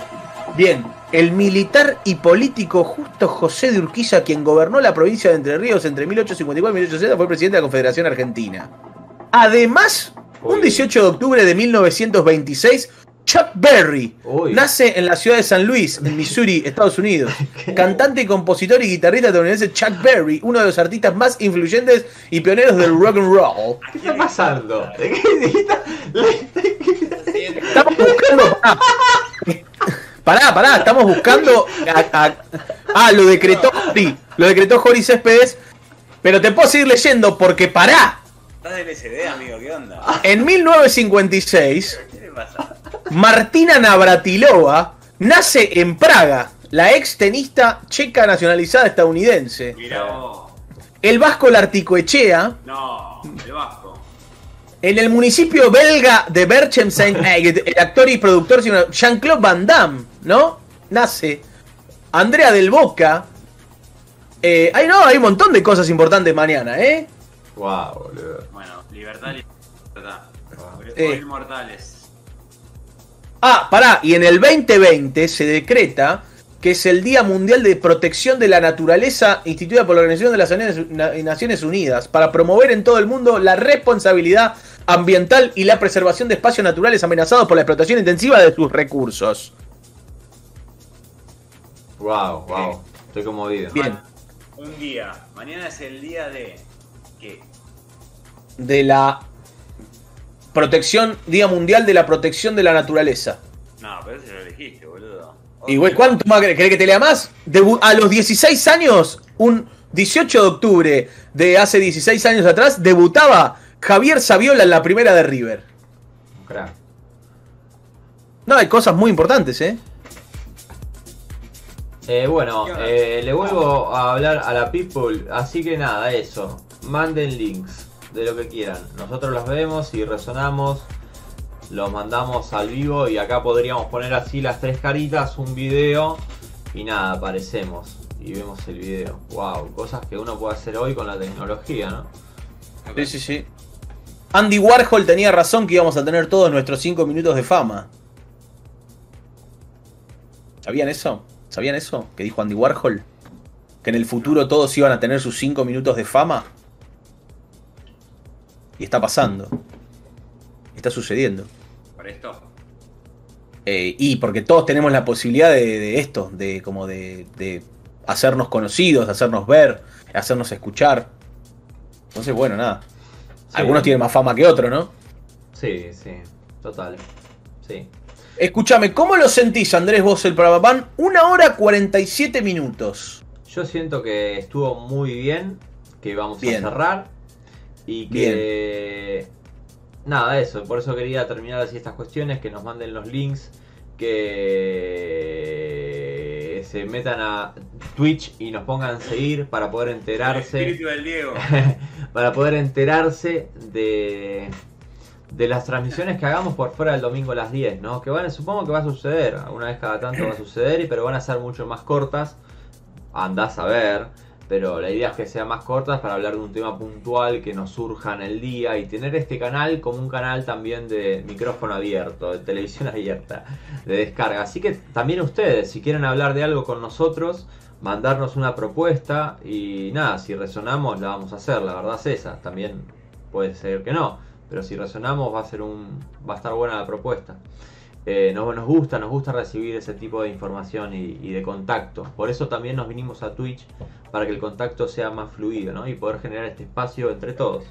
Bien, el militar y político Justo José de Urquiza, quien gobernó la provincia de Entre Ríos entre 1854 y 1860, fue presidente de la Confederación Argentina. Además, un Uy. 18 de octubre de 1926, Chuck Berry Uy. nace en la ciudad de San Luis, en Missouri, Estados Unidos. Cantante, compositor y guitarrista estadounidense Chuck Berry, uno de los artistas más influyentes y pioneros del rock and roll. ¿Qué está pasando? ¿De qué Estamos buscando. Pará, pará, estamos buscando. a- a- ah, lo decretó Jori. Lo decretó Jori Céspedes. Pero te puedo seguir leyendo porque pará. Estás del SD, amigo, ¿qué onda? En 1956. ¿Qué le pasa? Martina Navratilova nace en Praga, la ex tenista checa nacionalizada estadounidense. Mirá vos. El vasco Larticoechea, No, el Vasco. En el municipio belga de Berchem-Saint, el actor y productor sino Jean-Claude Van Damme, ¿no? Nace. Andrea del Boca. Eh, ay, no, hay un montón de cosas importantes mañana, ¿eh? Wow, boludo. Bueno, libertad, libertad. Hoy Eh. mortales. Ah, pará, y en el 2020 se decreta que es el Día Mundial de Protección de la Naturaleza instituida por la Organización de las Naciones- Na- Naciones Unidas para promover en todo el mundo la responsabilidad ambiental y la preservación de espacios naturales amenazados por la explotación intensiva de sus recursos. Wow, wow. Estoy conmovido. Bien, Un día. Mañana es el día de. ¿Qué? de la protección, Día Mundial de la Protección de la Naturaleza. No, pero ese lo elegiste, boludo. Y güey, ¿cuánto más querés querés que te lea más? A los 16 años, un 18 de octubre de hace 16 años atrás, debutaba Javier Saviola en la primera de River. No, hay cosas muy importantes, ¿eh? Eh, bueno, eh, le vuelvo a hablar a la people, así que nada, eso. Manden links de lo que quieran. Nosotros los vemos y resonamos, los mandamos al vivo y acá podríamos poner así las tres caritas, un video y nada, aparecemos y vemos el video. Wow, cosas que uno puede hacer hoy con la tecnología, ¿no? Sí, sí, sí. Andy Warhol tenía razón que íbamos a tener todos nuestros 5 minutos de fama. ¿Sabían eso? ¿Sabían eso? Que dijo Andy Warhol. Que en el futuro todos iban a tener sus 5 minutos de fama. Y está pasando. Está sucediendo. Por esto. Eh, y porque todos tenemos la posibilidad de, de esto, de como de, de hacernos conocidos, de hacernos ver, de hacernos escuchar. Entonces, bueno, nada. Sí. Algunos tienen más fama que otros, ¿no? Sí, sí, total. Sí. Escúchame, ¿cómo lo sentís, Andrés, vos el? Van una hora 47 minutos. Yo siento que estuvo muy bien, que vamos Bien. a cerrar. Y que... Nada, eso. Por eso quería terminar así estas cuestiones, que nos manden los links, que se metan a Twitch y nos pongan a seguir para poder enterarse. Espíritu del Diego. para poder enterarse de, de las transmisiones que hagamos por fuera del domingo a las 10, ¿no? Que van, supongo que va a suceder, una vez cada tanto va a suceder, pero van a ser mucho más cortas, andás a ver, pero la idea es que sean más cortas para hablar de un tema puntual que nos surja en el día y tener este canal como un canal también de micrófono abierto, de televisión abierta, de descarga. Así que también ustedes, si quieren hablar de algo con nosotros, mandarnos una propuesta y nada, si resonamos la vamos a hacer, la verdad es esa. También puede ser que no, pero si resonamos va a ser un va a estar buena la propuesta. Eh, nos, gusta, nos gusta recibir ese tipo de información y, y de contacto. Por eso también nos vinimos a Twitch para que el contacto sea más fluido, ¿no? Y poder generar este espacio entre todos.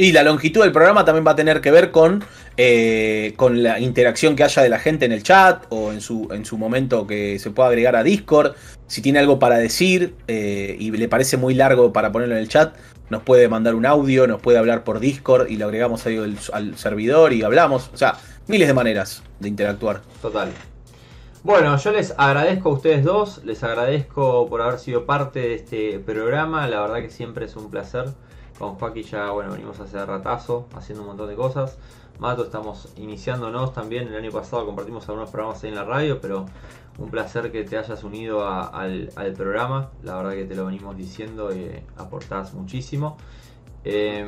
Y la longitud del programa también va a tener que ver con, eh, con la interacción que haya de la gente en el chat o en su, en su momento que se pueda agregar a Discord. Si tiene algo para decir eh, y le parece muy largo para ponerlo en el chat, nos puede mandar un audio, nos puede hablar por Discord y lo agregamos ahí al, al servidor y hablamos. O sea, miles de maneras de interactuar. Total. Bueno, yo les agradezco a ustedes dos, les agradezco por haber sido parte de este programa, la verdad que siempre es un placer. Con Joaquín ya, bueno, venimos hace ratazo, haciendo un montón de cosas. Mato, estamos iniciándonos también, el año pasado compartimos algunos programas ahí en la radio, pero un placer que te hayas unido a- al, al programa, la verdad que te lo venimos diciendo y aportás muchísimo. Eh,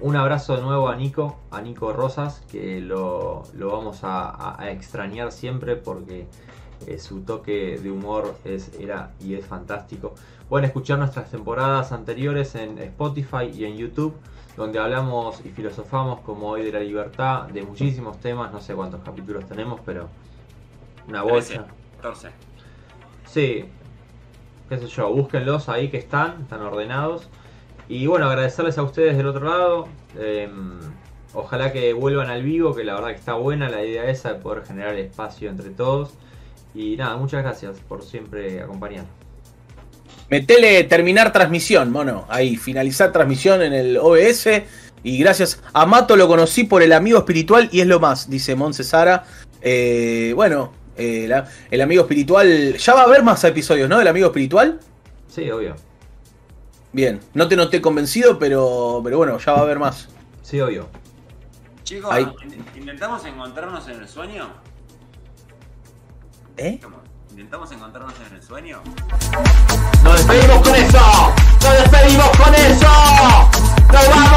un abrazo de nuevo a Nico, a Nico Rosas, que lo, lo vamos a, a- a extrañar siempre porque eh, su toque de humor es, era y es fantástico. Pueden escuchar nuestras temporadas anteriores en Spotify y en YouTube, donde hablamos y filosofamos como hoy de la libertad, de muchísimos temas, no sé cuántos capítulos tenemos, pero una bolsa. 14. Sí, qué sé yo, búsquenlos ahí que están, están ordenados. Y bueno, agradecerles a ustedes del otro lado. eh, ojalá que vuelvan al vivo, que la verdad que está buena la idea esa de poder generar espacio entre todos. Y nada, muchas gracias por siempre acompañar. Metele terminar transmisión, mono. Ahí, finalizar transmisión en el OBS. Y gracias a Mato lo conocí por el amigo espiritual y es lo más, dice Monse Sara. Eh, bueno, eh, la- el amigo espiritual. Ya va a haber más episodios, ¿no? Del amigo espiritual. Sí, obvio. Bien, no te noté convencido, pero, pero bueno, ya va a haber más. Sí, obvio. Chicos, ¿intentamos encontrarnos en el sueño? ¿Eh? ¿Intentamos encontrarnos en el sueño? ¡Nos despedimos con eso! ¡Nos despedimos con eso! ¡Nos vamos!